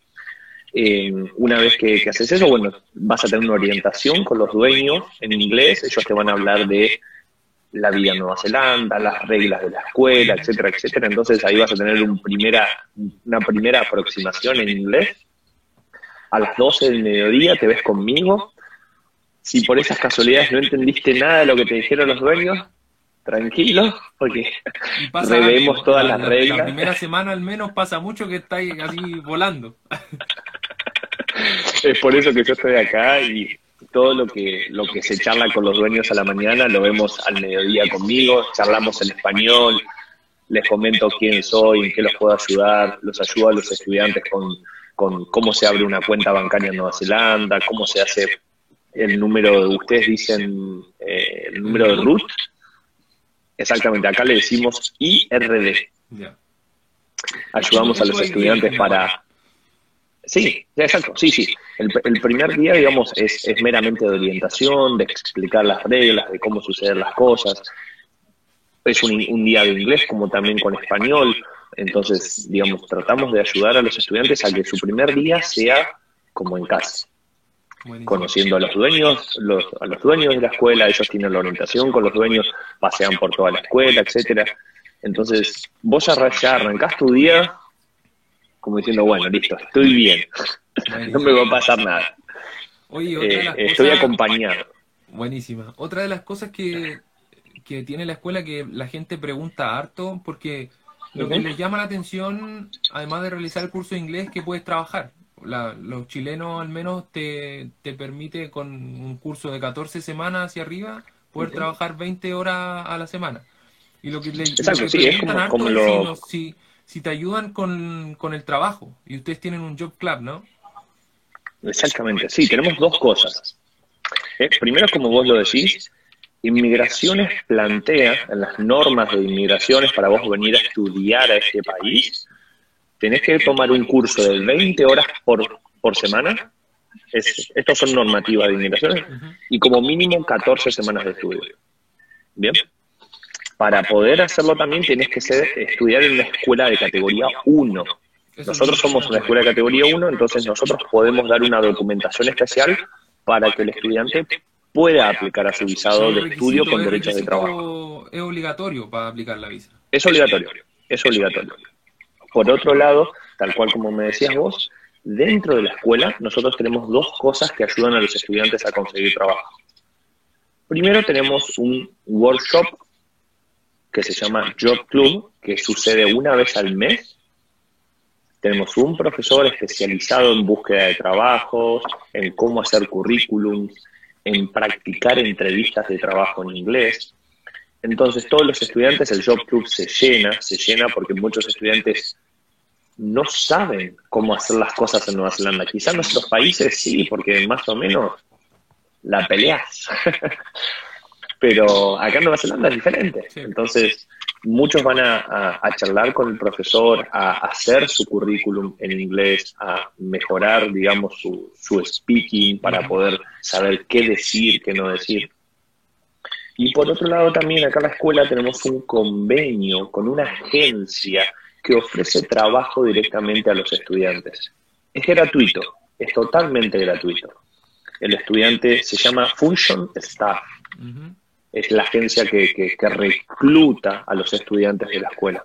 Eh, una vez que, haces eso, bueno, vas a tener una orientación con los dueños en inglés, ellos te van a hablar de la vida en Nueva Zelanda, las reglas de la escuela, etcétera, etcétera. Entonces ahí vas a tener un primera, una primera aproximación en inglés. A las 12 del mediodía te ves conmigo. Si por esas casualidades no entendiste nada de lo que te dijeron los dueños, tranquilo, porque revemos todas las reglas. La primera semana al menos pasa mucho que estáis así volando. es por eso que yo estoy acá y todo lo que, lo que se charla con los dueños a la mañana lo vemos al mediodía conmigo, charlamos en español, les comento quién soy, en qué los puedo ayudar, los ayudo a los estudiantes con, con cómo se abre una cuenta bancaria en Nueva Zelanda, cómo se hace el número, ustedes dicen eh, el número de root, exactamente, acá le decimos IRD. Ayudamos a los estudiantes para Sí, exacto, sí, sí. El, primer día, digamos, es, meramente de orientación, de explicar las reglas, de cómo suceden las cosas. Es un, día de inglés como también con español. Entonces, digamos, tratamos de ayudar a los estudiantes a que su primer día sea como en casa. Conociendo a los dueños, los, a los dueños de la escuela, ellos tienen la orientación con los dueños, pasean por toda la escuela, etcétera. Entonces, vos ya arrancás tu día como diciendo, bueno, listo, estoy bien, no me va a pasar nada. Oye, otra de las eh, estoy acompañado. Buenísima. Otra de las cosas que, que tiene la escuela que la gente pregunta harto, porque lo que les llama la atención, además de realizar el curso de inglés, que puedes trabajar. los chilenos al menos te, te permite con un curso de 14 semanas hacia arriba poder trabajar 20 horas a la semana. Y lo que les Exacto, sí, es como, lo si te ayudan con, el trabajo y ustedes tienen un job club, ¿no? Exactamente, sí, tenemos dos cosas. Eh, primero, como vos lo decís, Inmigraciones plantea en las normas de inmigraciones para vos venir a estudiar a este país, tenés que tomar un curso de 20 horas por, por semana. Es, estos son normativas de inmigraciones y como mínimo 14 semanas de estudio. ¿Bien? Para poder hacerlo también tienes que ser, estudiar en una escuela de categoría 1. Nosotros somos una escuela de categoría 1, entonces nosotros podemos dar una documentación especial para que el estudiante pueda aplicar a su visado de estudio con derechos de trabajo. ¿Es obligatorio para aplicar la visa? Es obligatorio, es obligatorio. Por otro lado, tal cual como me decías vos, dentro de la escuela nosotros tenemos dos cosas que ayudan a los estudiantes a conseguir trabajo. Primero tenemos un workshop que se llama Job Club, que sucede una vez al mes. Tenemos un profesor especializado en búsqueda de trabajos, en cómo hacer currículums, en practicar entrevistas de trabajo en inglés. Entonces, todos los estudiantes, el Job Club se llena, se llena porque muchos estudiantes no saben cómo hacer las cosas en Nueva Zelanda. Quizás en nuestros países sí, porque más o menos la peleas. pero acá en Nueva Zelanda es diferente. Entonces, muchos van a, charlar con el profesor, a hacer su currículum en inglés, a mejorar, digamos, su, su speaking para poder saber qué decir, qué no decir. Y por otro lado, también acá en la escuela tenemos un convenio con una agencia que ofrece trabajo directamente a los estudiantes. Es gratuito, es totalmente gratuito. El estudiante se llama Function Staff es la agencia que, recluta a los estudiantes de la escuela.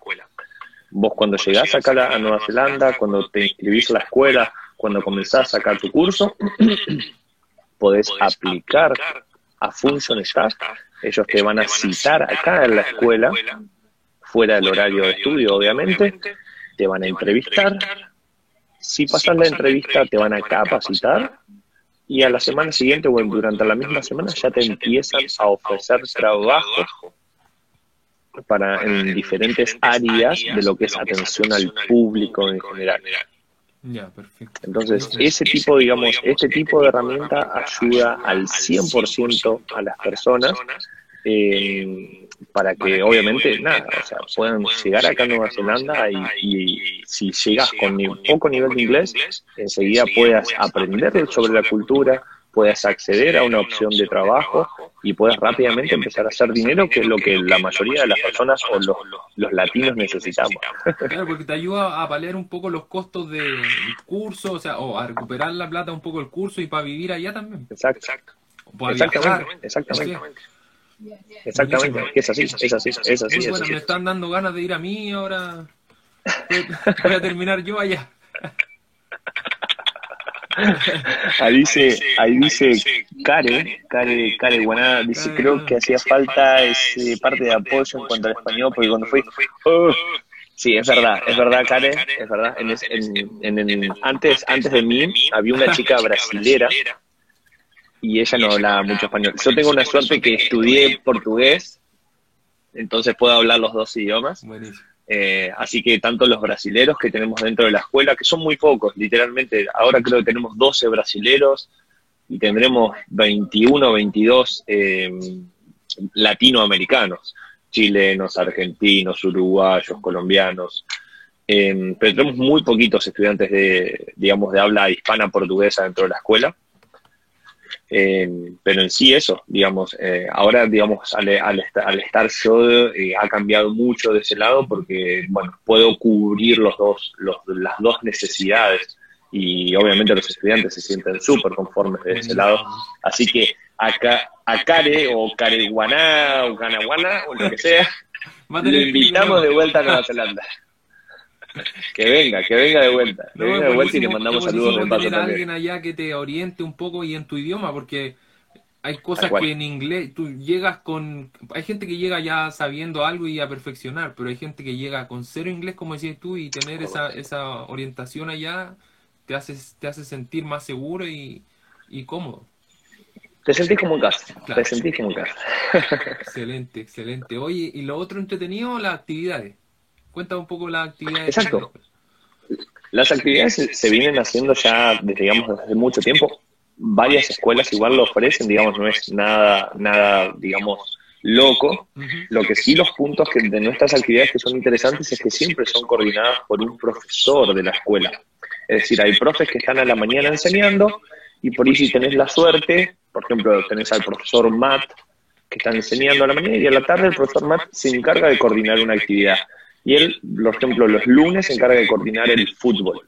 Vos cuando llegás acá a Nueva Zelanda, cuando te inscribís a la escuela, cuando comenzás a sacar tu curso, podés aplicar a Function Staff. Ellos te van a citar acá en la escuela, fuera del horario de estudio, obviamente, te van a entrevistar. Si pasas la entrevista, te van a capacitar y a la semana siguiente o durante la misma semana ya te empiezan a ofrecer trabajo para en diferentes áreas de lo que es atención al público en general. Entonces, ese tipo, digamos, este tipo de herramienta ayuda al 100% a las personas eh, para que obviamente nada, o sea, puedan llegar acá a Nueva Zelanda y, si llegas con poco nivel de inglés, enseguida puedas aprender sobre la cultura, puedas acceder a una opción de trabajo y puedas rápidamente empezar a hacer dinero, que es lo que la mayoría de las personas o los, los latinos necesitamos. Claro, porque te ayuda a paliar un poco los costos del curso, o sea, o a recuperar la plata un poco el curso y para vivir allá también. Exacto. Exactamente, exactamente. Exactamente, es así, es así, es así. bueno, me están dando ganas de ir a mí ahora. Voy a terminar yo allá. Ahí dice, ahí dice Care, Care, Care Guaná, dice, creo que hacía falta ese parte de apoyo en cuanto al español, porque cuando fui, sí, es verdad, es verdad, Care, es verdad, en, en, antes, antes de mí había una chica brasilera y ella no hablaba mucho español. Yo tengo una suerte que estudié portugués, entonces puedo hablar los dos idiomas. Eh, así que tanto los brasileros que tenemos dentro de la escuela, que son muy pocos, literalmente, ahora creo que tenemos 12 brasileros y tendremos 21 o 22 latinoamericanos, chilenos, argentinos, uruguayos, colombianos. Eh, pero tenemos muy poquitos estudiantes de, digamos, de habla hispana portuguesa dentro de la escuela. Eh, pero en sí eso, digamos, eh, ahora, digamos, al, al, estar yo eh, ha cambiado mucho de ese lado porque, bueno, puedo cubrir los dos, los, las dos necesidades y obviamente los estudiantes se sienten súper conformes de ese lado. Así que acá, a Care o Careguaná o Canaguana o lo que sea, le invitamos de vuelta a Nueva Zelanda. Que venga, que venga de vuelta. Que venga de vuelta y le mandamos saludos de paso también. alguien allá que te oriente un poco y en tu idioma, porque hay cosas que en inglés tú llegas con. Hay gente que llega ya sabiendo algo y a perfeccionar, pero hay gente que llega con cero inglés, como decías tú, y tener esa, esa orientación allá te hace, te hace sentir más seguro y, y cómodo. Te sentís como en casa. Te sentís como en casa. excelente, excelente. Oye, y lo otro entretenido, las actividades. Cuenta un poco las actividades. Exacto. Las actividades se, vienen haciendo ya, desde, digamos, desde mucho tiempo. Varias escuelas igual lo ofrecen, digamos, no es nada, nada, digamos, loco. Lo que sí los puntos que de nuestras actividades que son interesantes es que siempre son coordinadas por un profesor de la escuela. Es decir, hay profes que están a la mañana enseñando y por ahí si tenés la suerte, por ejemplo, tenés al profesor Matt que está enseñando a la mañana y a la tarde el profesor Matt se encarga de coordinar una actividad. Y él, por ejemplo, los lunes se encarga de coordinar el fútbol.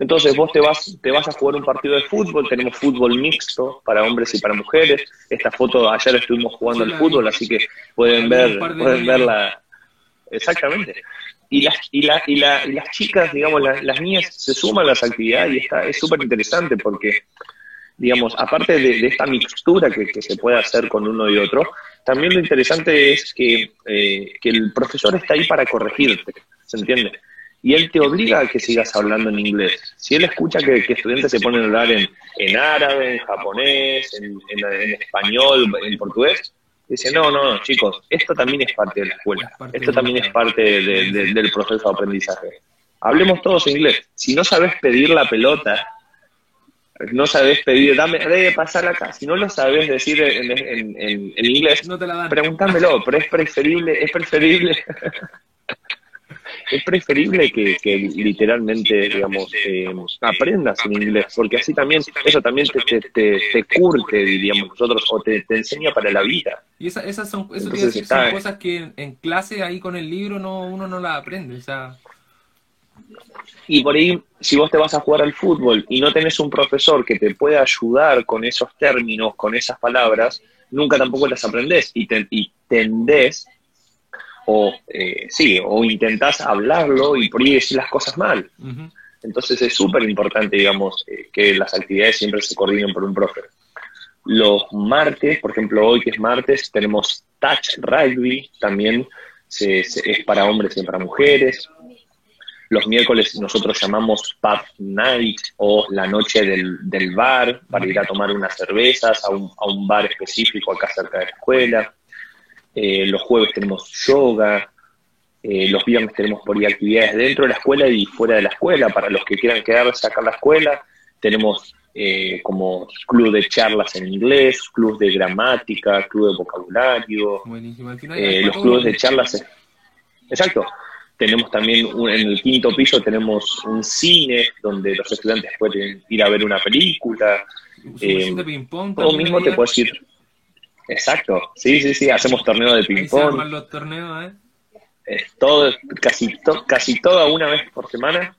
Entonces vos te vas, te vas a jugar un partido de fútbol, tenemos fútbol mixto para hombres y para mujeres. Esta foto ayer estuvimos jugando al fútbol, así que pueden ver, pueden verla. Exactamente. Y las, y, la, y, la, y las chicas, digamos, las, las niñas se suman a las actividades y está, es súper interesante porque, digamos, aparte de, esta mixtura que, que, se puede hacer con uno y otro, también lo interesante es que, eh, que el profesor está ahí para corregirte, ¿se entiende? Y él te obliga a que sigas hablando en inglés. Si él escucha que, estudiantes se ponen a hablar en, en árabe, en japonés, en, en, español, en portugués, dice, no, no, chicos, esto también es parte de la escuela, esto también es parte del proceso de aprendizaje. Hablemos todos inglés. Si no sabes pedir la pelota, no sabes pedir, dame, debe pasar acá. Si no lo sabes decir en, en, en, inglés, no pregúntamelo, pero es preferible, es preferible, es preferible que, que literalmente, digamos, eh, aprendas en inglés, porque así también, eso también te, te, te, curte, diríamos nosotros, o te, te, enseña para la vida. Y esas son, eso decir, son cosas que en, clase, ahí con el libro, no uno no las aprende, o sea... Y por ahí, si vos te vas a jugar al fútbol y no tenés un profesor que te pueda ayudar con esos términos, con esas palabras, nunca tampoco las aprendés y, tendés, o eh, sí, o intentás hablarlo y por ahí decir las cosas mal. Entonces es súper importante, digamos, eh, que las actividades siempre se coordinen por un profe. Los martes, por ejemplo, hoy que es martes, tenemos Touch Rugby, también es para hombres y para mujeres. Los miércoles nosotros llamamos Pub Night o la noche del, del bar para ir a tomar unas cervezas a un, a un bar específico acá cerca de la escuela. Eh, los jueves tenemos yoga. Eh, los viernes tenemos por ahí actividades dentro de la escuela y fuera de la escuela. Para los que quieran quedarse acá en la escuela, tenemos eh, como club de charlas en inglés, club de gramática, club de vocabulario. los clubes de charlas. Exacto. Tenemos también en el quinto piso tenemos un cine donde los estudiantes pueden ir a ver una película. Eh. O mismo te puedes ir. Exacto, sí, sí, sí, hacemos torneos de ping pong. los torneos, ¿eh? todo, casi, casi toda una vez por semana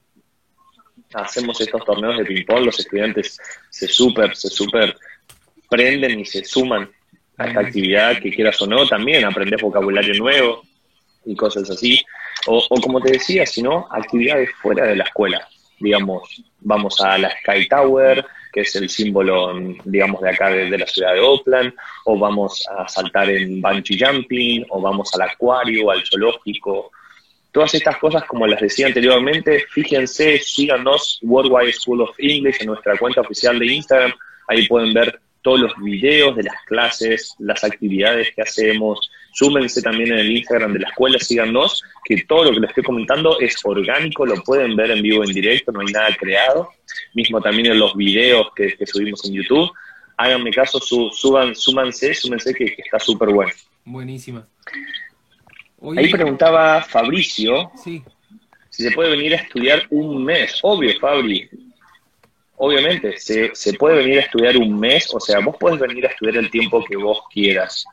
hacemos estos torneos de ping pong. Los estudiantes se super, se super prenden y se suman a esta actividad que quieras o no, también aprendes vocabulario nuevo y cosas así. O, como te decía, sino actividades fuera de la escuela. Digamos, vamos a la Sky Tower, que es el símbolo, digamos, de acá de, la ciudad de Oakland, o vamos a saltar en bungee jumping, o vamos al acuario, al zoológico. Todas estas cosas, como les decía anteriormente, fíjense, síganos Worldwide School of English en nuestra cuenta oficial de Instagram. Ahí pueden ver todos los videos de las clases, las actividades que hacemos. Súmense también en el Instagram de la escuela, síganos, que todo lo que les estoy comentando es orgánico, lo pueden ver en vivo, en directo, no hay nada creado. Mismo también en los videos que, subimos en YouTube. Háganme caso, suban, súmanse, súmense que, está súper bueno. Buenísima. Ahí preguntaba Fabricio si se puede venir a estudiar un mes. Obvio, Fabri, obviamente, se, se, puede venir a estudiar un mes, o sea, vos podés venir a estudiar el tiempo que vos quieras.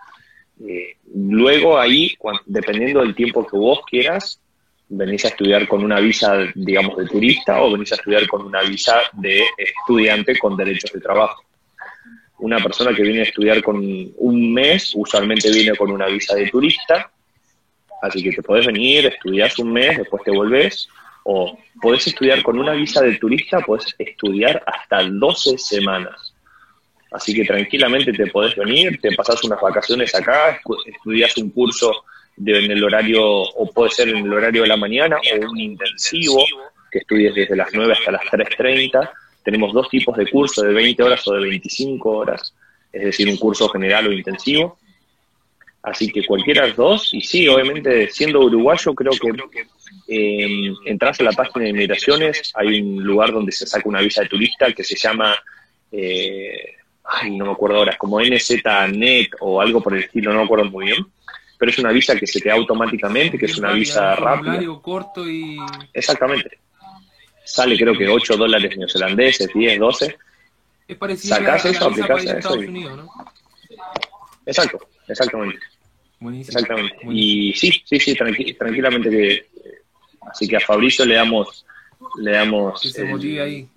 Eh, luego ahí, dependiendo del tiempo que vos quieras, venís a estudiar con una visa, digamos, de turista o venís a estudiar con una visa de estudiante con derechos de trabajo. Una persona que viene a estudiar con un mes, usualmente viene con una visa de turista, así que te podés venir, estudias un mes, después te volvés, o podés estudiar con una visa de turista, podés estudiar hasta 12 semanas. Así que tranquilamente te podés venir, te pasás unas vacaciones acá, estudias un curso de, en el horario, o puede ser en el horario de la mañana, o un intensivo, que estudies desde las 9 hasta las 3.30. Tenemos dos tipos de curso, de 20 horas o de 25 horas, es decir, un curso general o intensivo. Así que cualquiera de los dos, y sí, obviamente siendo uruguayo, creo que eh, entras a la página de inmigraciones, hay un lugar donde se saca una visa de turista que se llama, eh, ay, no me acuerdo ahora, es como NZNet o algo por el estilo, no me acuerdo muy bien, pero es una visa que se te da automáticamente, que es una visa rápida. corto y... Exactamente. Sale creo que 8 dólares neozelandeses, 10, 12. Es parecido Sacás a eso, aplicás a eso. Unidos, ¿no? Exacto, exactamente. Exactamente. Y sí, sí, sí, tranquilamente que Así que a Fabricio le damos... Le damos que se motive ahí.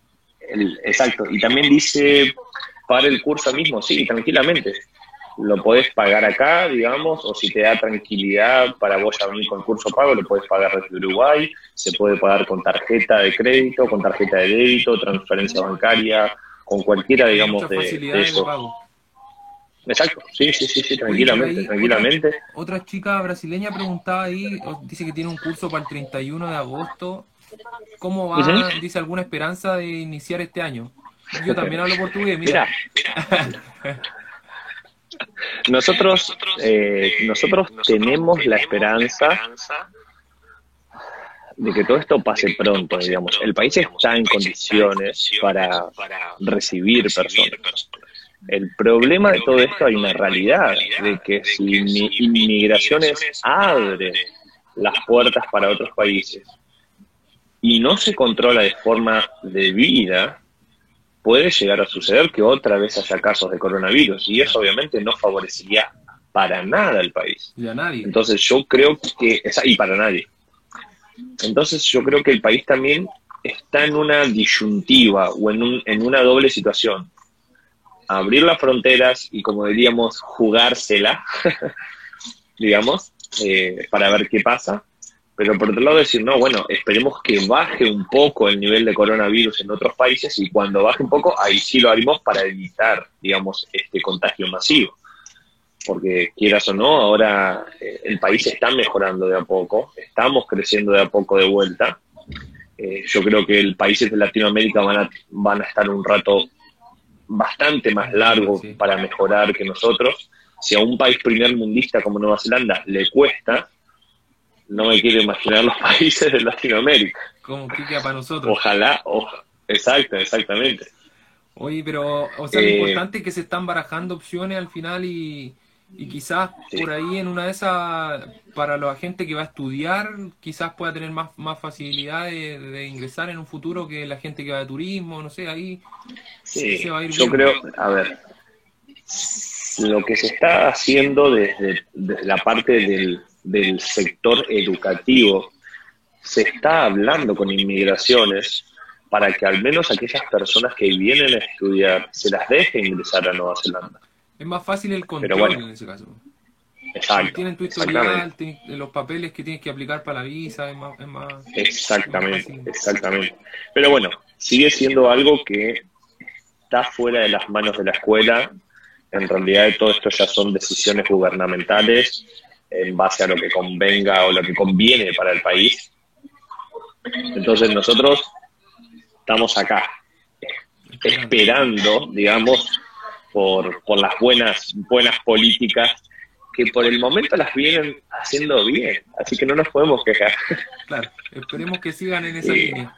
exacto. Y también dice, para el curso mismo, sí, tranquilamente. Lo podés pagar acá, digamos, o si te da tranquilidad para vos ya venir con curso pago, lo podés pagar desde Uruguay, se puede pagar con tarjeta de crédito, con tarjeta de débito, transferencia bancaria, con cualquiera, digamos, de, de eso. Exacto, sí, sí, sí, sí tranquilamente, tranquilamente. Otra, chica brasileña preguntaba ahí, dice que tiene un curso para el 31 de agosto. ¿Cómo va? Dice alguna esperanza de iniciar este año. Yo también hablo portugués, mira. nosotros, eh, nosotros tenemos la esperanza de que todo esto pase pronto, digamos. El país está en condiciones para recibir personas. El problema de todo esto hay una realidad, de que si inmigraciones abre las puertas para otros países y no se controla de forma debida, puede llegar a suceder que otra vez haya casos de coronavirus y eso obviamente no favorecería para nada al país. Y a nadie. Entonces yo creo que, y para nadie. Entonces yo creo que el país también está en una disyuntiva o en, un, en una doble situación abrir las fronteras y, como diríamos, jugársela, digamos, eh, para ver qué pasa. Pero por otro lado decir, no, bueno, esperemos que baje un poco el nivel de coronavirus en otros países y cuando baje un poco, ahí sí lo abrimos para evitar, digamos, este contagio masivo. Porque quieras o no, ahora eh, el país está mejorando de a poco, estamos creciendo de a poco de vuelta. Eh, yo creo que el países de Latinoamérica van a, van a estar un rato bastante más largo para mejorar que nosotros. Si a un país primer mundista como Nueva Zelanda le cuesta, no me quiero imaginar los países de Latinoamérica. ¿Cómo queda para nosotros? Ojalá, exacto, exactamente. Oye, pero, o sea, lo eh, importante es que se están barajando opciones al final y, y quizás por ahí en una de esas, para la gente que va a estudiar, quizás pueda tener más, más facilidad de, ingresar en un futuro que la gente que va de turismo, no sé, ahí se va a ir Yo creo, a ver, lo que se está haciendo desde, la parte del, del sector educativo, se está hablando con inmigraciones para que al menos aquellas personas que vienen a estudiar se las deje ingresar a Nueva Zelanda Es más fácil el control en ese caso. Exacto. Tienen tu historial, los papeles que tienes que aplicar para la visa, es más. exactamente, exactamente. Pero bueno, sigue siendo algo que está fuera de las manos de la escuela. En realidad, todo esto ya son decisiones gubernamentales en base a lo que convenga o lo que conviene para el país. Entonces, nosotros estamos acá, esperando, digamos, por, por las buenas, buenas políticas que por el momento las vienen haciendo bien, así que no nos podemos quejar. Claro, esperemos que sigan en esa línea.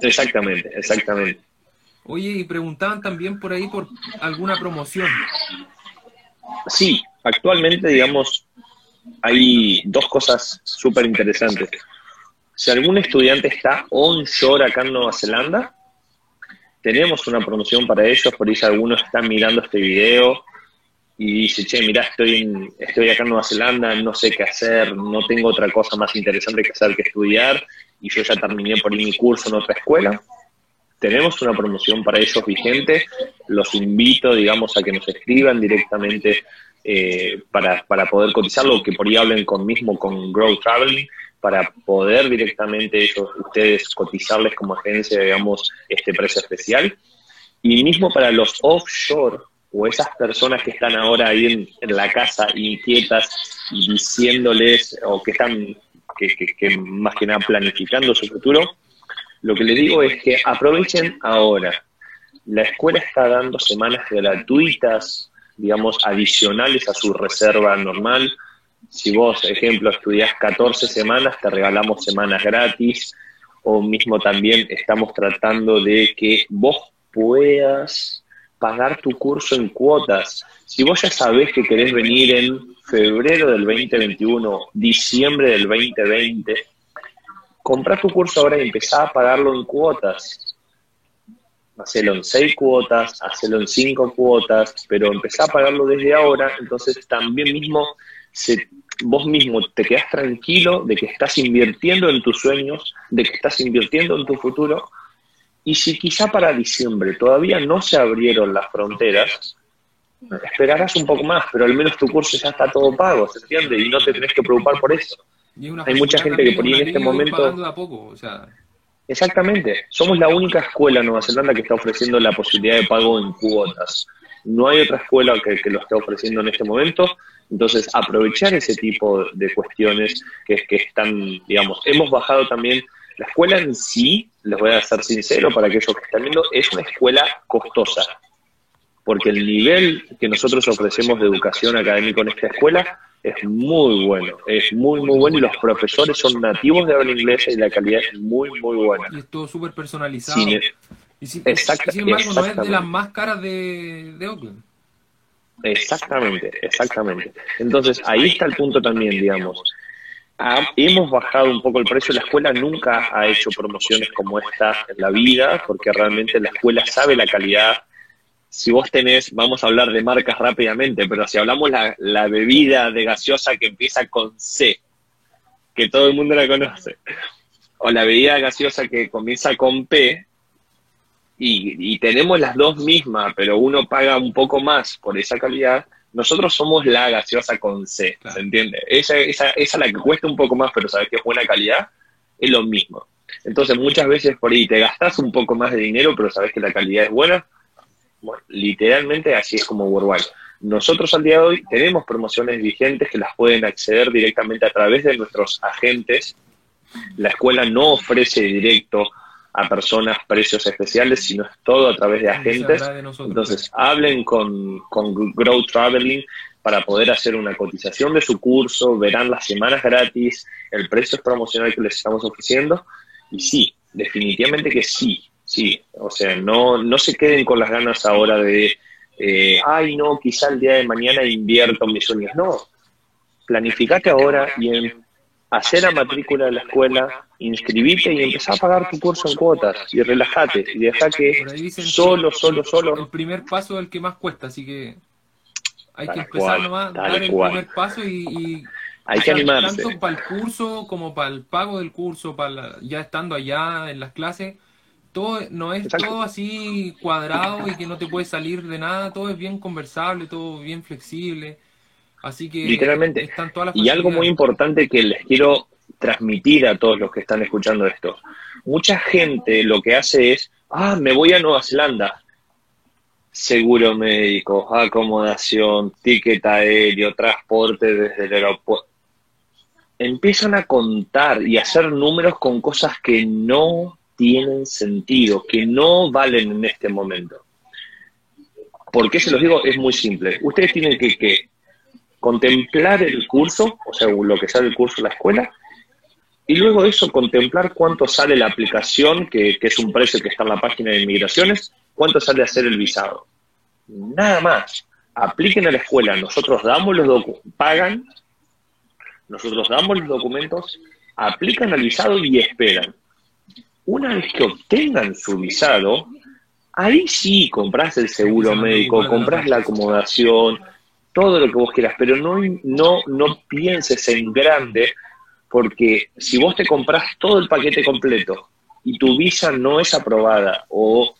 Exactamente, exactamente. Oye, y preguntaban también por ahí por alguna promoción. Sí, actualmente, digamos, hay dos cosas súper interesantes. Si algún estudiante está onshore acá en Nueva Zelanda, tenemos una promoción para ellos, por ahí si algunos están mirando este video y dice, che, mira, estoy, estoy acá en Nueva Zelanda, no sé qué hacer, no tengo otra cosa más interesante que hacer que estudiar, y yo ya terminé por ir mi curso en otra escuela. Tenemos una promoción para ellos vigente, los invito, digamos, a que nos escriban directamente eh, para, para poder cotizarlo, que por ahí hablen con mismo con Grow Traveling, para poder directamente ellos, ustedes cotizarles como agencia, digamos, este precio especial. Y mismo para los offshore, o esas personas que están ahora ahí en, la casa inquietas diciéndoles o que están que, más que nada planificando su futuro, lo que les digo es que aprovechen ahora. La escuela está dando semanas gratuitas, digamos, adicionales a su reserva normal. Si vos, ejemplo, estudiás 14 semanas, te regalamos semanas gratis. O mismo también estamos tratando de que vos puedas pagar tu curso en cuotas. Si vos ya sabés que querés venir en febrero del 2021, diciembre del 2020, comprá tu curso ahora y empezá a pagarlo en cuotas. Hacelo en seis cuotas, hacelo en cinco cuotas, pero empezá a pagarlo desde ahora, entonces también mismo se, vos mismo te quedás tranquilo de que estás invirtiendo en tus sueños, de que estás invirtiendo en tu futuro y si quizá para diciembre todavía no se abrieron las fronteras, esperarás un poco más, pero al menos tu curso ya está todo pago, ¿se entiende? Y no te tenés que preocupar por eso. Hay mucha gente que por ahí en este momento... Exactamente. Somos la única escuela en Nueva Zelanda que está ofreciendo la posibilidad de pago en cuotas. No hay otra escuela que, que lo esté ofreciendo en este momento. Entonces, aprovechar ese tipo de cuestiones que, que están, digamos, hemos bajado también la escuela en sí, les voy a ser sincero para aquellos que están viendo, es una escuela costosa, porque el nivel que nosotros ofrecemos de educación académica en esta escuela es muy bueno, es muy, muy bueno y los profesores son nativos de habla inglesa y la calidad es muy, muy buena. Y es todo súper personalizado. y sin embargo, no es de las más caras de, de Oakland. Exactamente, exactamente. Entonces, ahí está el punto también, digamos hemos bajado un poco el precio. La escuela nunca ha hecho promociones como esta en la vida, porque realmente la escuela sabe la calidad. Si vos tenés, vamos a hablar de marcas rápidamente, pero si hablamos la, la bebida de gaseosa que empieza con C, que todo el mundo la conoce, o la bebida gaseosa que comienza con P, y, y tenemos las dos mismas, pero uno paga un poco más por esa calidad, nosotros somos la gaseosa con C, ¿se entiende? Esa, esa, esa la que cuesta un poco más, pero sabes que es buena calidad, es lo mismo. Entonces muchas veces por ahí te gastas un poco más de dinero, pero sabes que la calidad es buena. Bueno, literalmente así es como Worldwide. Nosotros al día de hoy tenemos promociones vigentes que las pueden acceder directamente a través de nuestros agentes. La escuela no ofrece directo a personas precios especiales, sino es todo a través de agentes. Entonces, hablen con, con Grow Traveling para poder hacer una cotización de su curso, verán las semanas gratis, el precio promocional que les estamos ofreciendo. Y sí, definitivamente que sí, sí. O sea, no, no se queden con las ganas ahora de, eh, ay, no, quizá el día de mañana invierto mis sueños. No, planificate ahora y en hacer la matrícula de la escuela, inscribite y empezá a pagar tu curso en cuotas y relájate y deja que solo, solo, solo. El primer paso es el que más cuesta, así que hay que empezar nomás, dar el primer paso y, hay que animarse. Tanto para el curso como para el pago del curso, para ya estando allá en las clases, todo no es todo así cuadrado y que no te puedes salir de nada, todo es bien conversable, todo bien flexible. Así que literalmente. Están todas las y algo muy importante que les quiero transmitir a todos los que están escuchando esto. Mucha gente lo que hace es, ah, me voy a Nueva Zelanda. Seguro médico, acomodación, ticket aéreo, transporte desde el aeropuerto. Empiezan a contar y hacer números con cosas que no tienen sentido, que no valen en este momento. ¿Por qué se los digo? Es muy simple. Ustedes tienen que, contemplar el curso, o sea, lo que sale el curso de la escuela, y luego de eso contemplar cuánto sale la aplicación, que, es un precio que está en la página de inmigraciones, cuánto sale hacer el visado. Nada más. Apliquen a la escuela, nosotros damos los documentos, pagan, nosotros damos los documentos, aplican al visado y esperan. Una vez que obtengan su visado, ahí sí compras el seguro médico, compras la acomodación, todo lo que vos quieras, pero no, no, no pienses en grande porque si vos te compras todo el paquete completo y tu visa no es aprobada o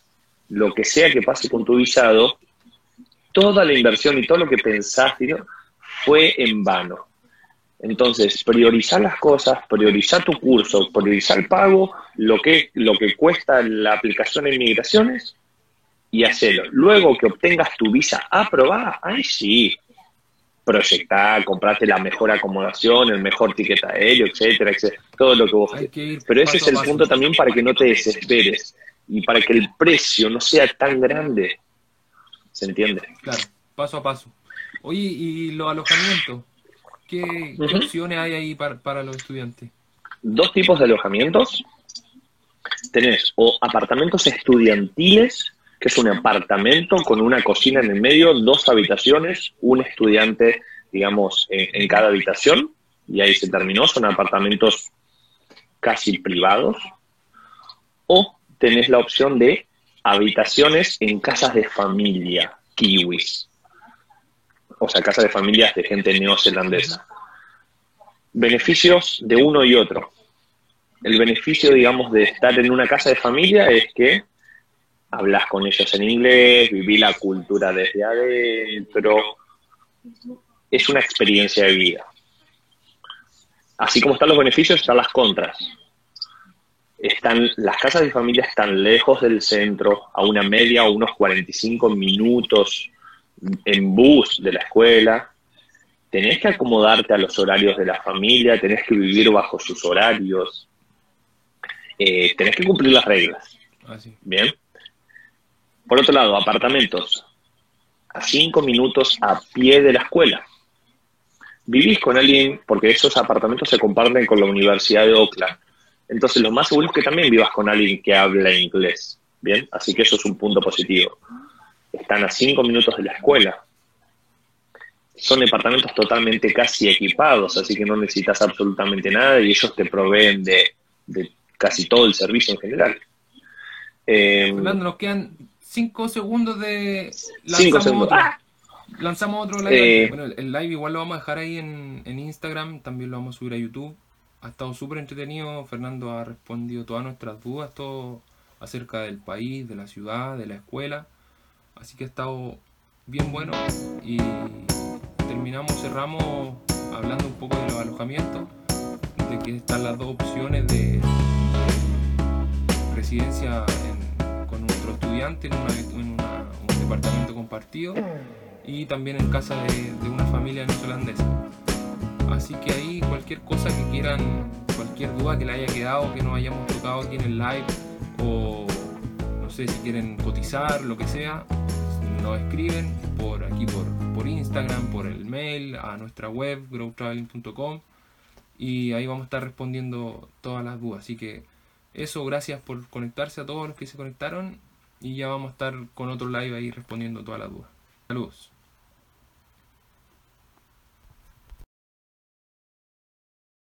lo que sea que pase con tu visado, toda la inversión y todo lo que pensaste fue en vano. Entonces, priorizar las cosas, priorizar tu curso, priorizar el pago, lo que, lo que cuesta la aplicación de inmigraciones y hacerlo. Luego que obtengas tu visa aprobada, ahí sí, proyectar, comprarte la mejor acomodación, el mejor ticket aéreo, etcétera, etcétera, todo lo que vos quieras. Pero ese es el punto también para que no te desesperes y para que el precio no sea tan grande. ¿Se entiende? Claro, paso a paso. Oye, ¿y los alojamientos? ¿Qué, opciones hay ahí para, para los estudiantes? Dos tipos de alojamientos. Tenés o apartamentos estudiantiles que es un apartamento con una cocina en el medio, dos habitaciones, un estudiante, digamos, en, cada habitación, y ahí se terminó, son apartamentos casi privados, o tenés la opción de habitaciones en casas de familia, kiwis, o sea, casas de familias de gente neozelandesa. Beneficios de uno y otro. El beneficio, digamos, de estar en una casa de familia es que hablas con ellos en inglés, viví la cultura desde adentro. Es una experiencia de vida. Así como están los beneficios, están las contras. Están, las casas de familia están lejos del centro, a una media o unos 45 minutos en bus de la escuela. Tenés que acomodarte a los horarios de la familia, tenés que vivir bajo sus horarios, eh, tenés que cumplir las reglas. Ah, Bien. Por otro lado, apartamentos a cinco minutos a pie de la escuela. Vivís con alguien, porque esos apartamentos se comparten con la Universidad de Oakland. Entonces, lo más seguro es que también vivas con alguien que habla inglés. Bien, así que eso es un punto positivo. Están a cinco minutos de la escuela. Son departamentos totalmente casi equipados, así que no necesitas absolutamente nada y ellos te proveen de, casi todo el servicio en general. Eh, Fernando, nos quedan 5 segundos de. Lanzamos segundos. Otro. ¡Ah! Lanzamos otro live. Eh. Bueno, el live igual lo vamos a dejar ahí en, en Instagram, también lo vamos a subir a YouTube. Ha estado súper entretenido. Fernando ha respondido todas nuestras dudas, todo acerca del país, de la ciudad, de la escuela. Así que ha estado bien bueno. Y terminamos, cerramos hablando un poco de los alojamientos, de que están las dos opciones de residencia en nuestro estudiante en, un departamento compartido y también en casa de, una familia neozelandesa. Así que ahí cualquier cosa que quieran, cualquier duda que le haya quedado, que no hayamos tocado aquí en el live, o no sé si quieren cotizar, lo que sea, nos escriben por aquí, por, por Instagram, por el mail, a nuestra web, growtraveling.com, y ahí vamos a estar respondiendo todas las dudas. Así que eso, gracias por conectarse a todos los que se conectaron y ya vamos a estar con otro live ahí respondiendo todas las dudas. Saludos.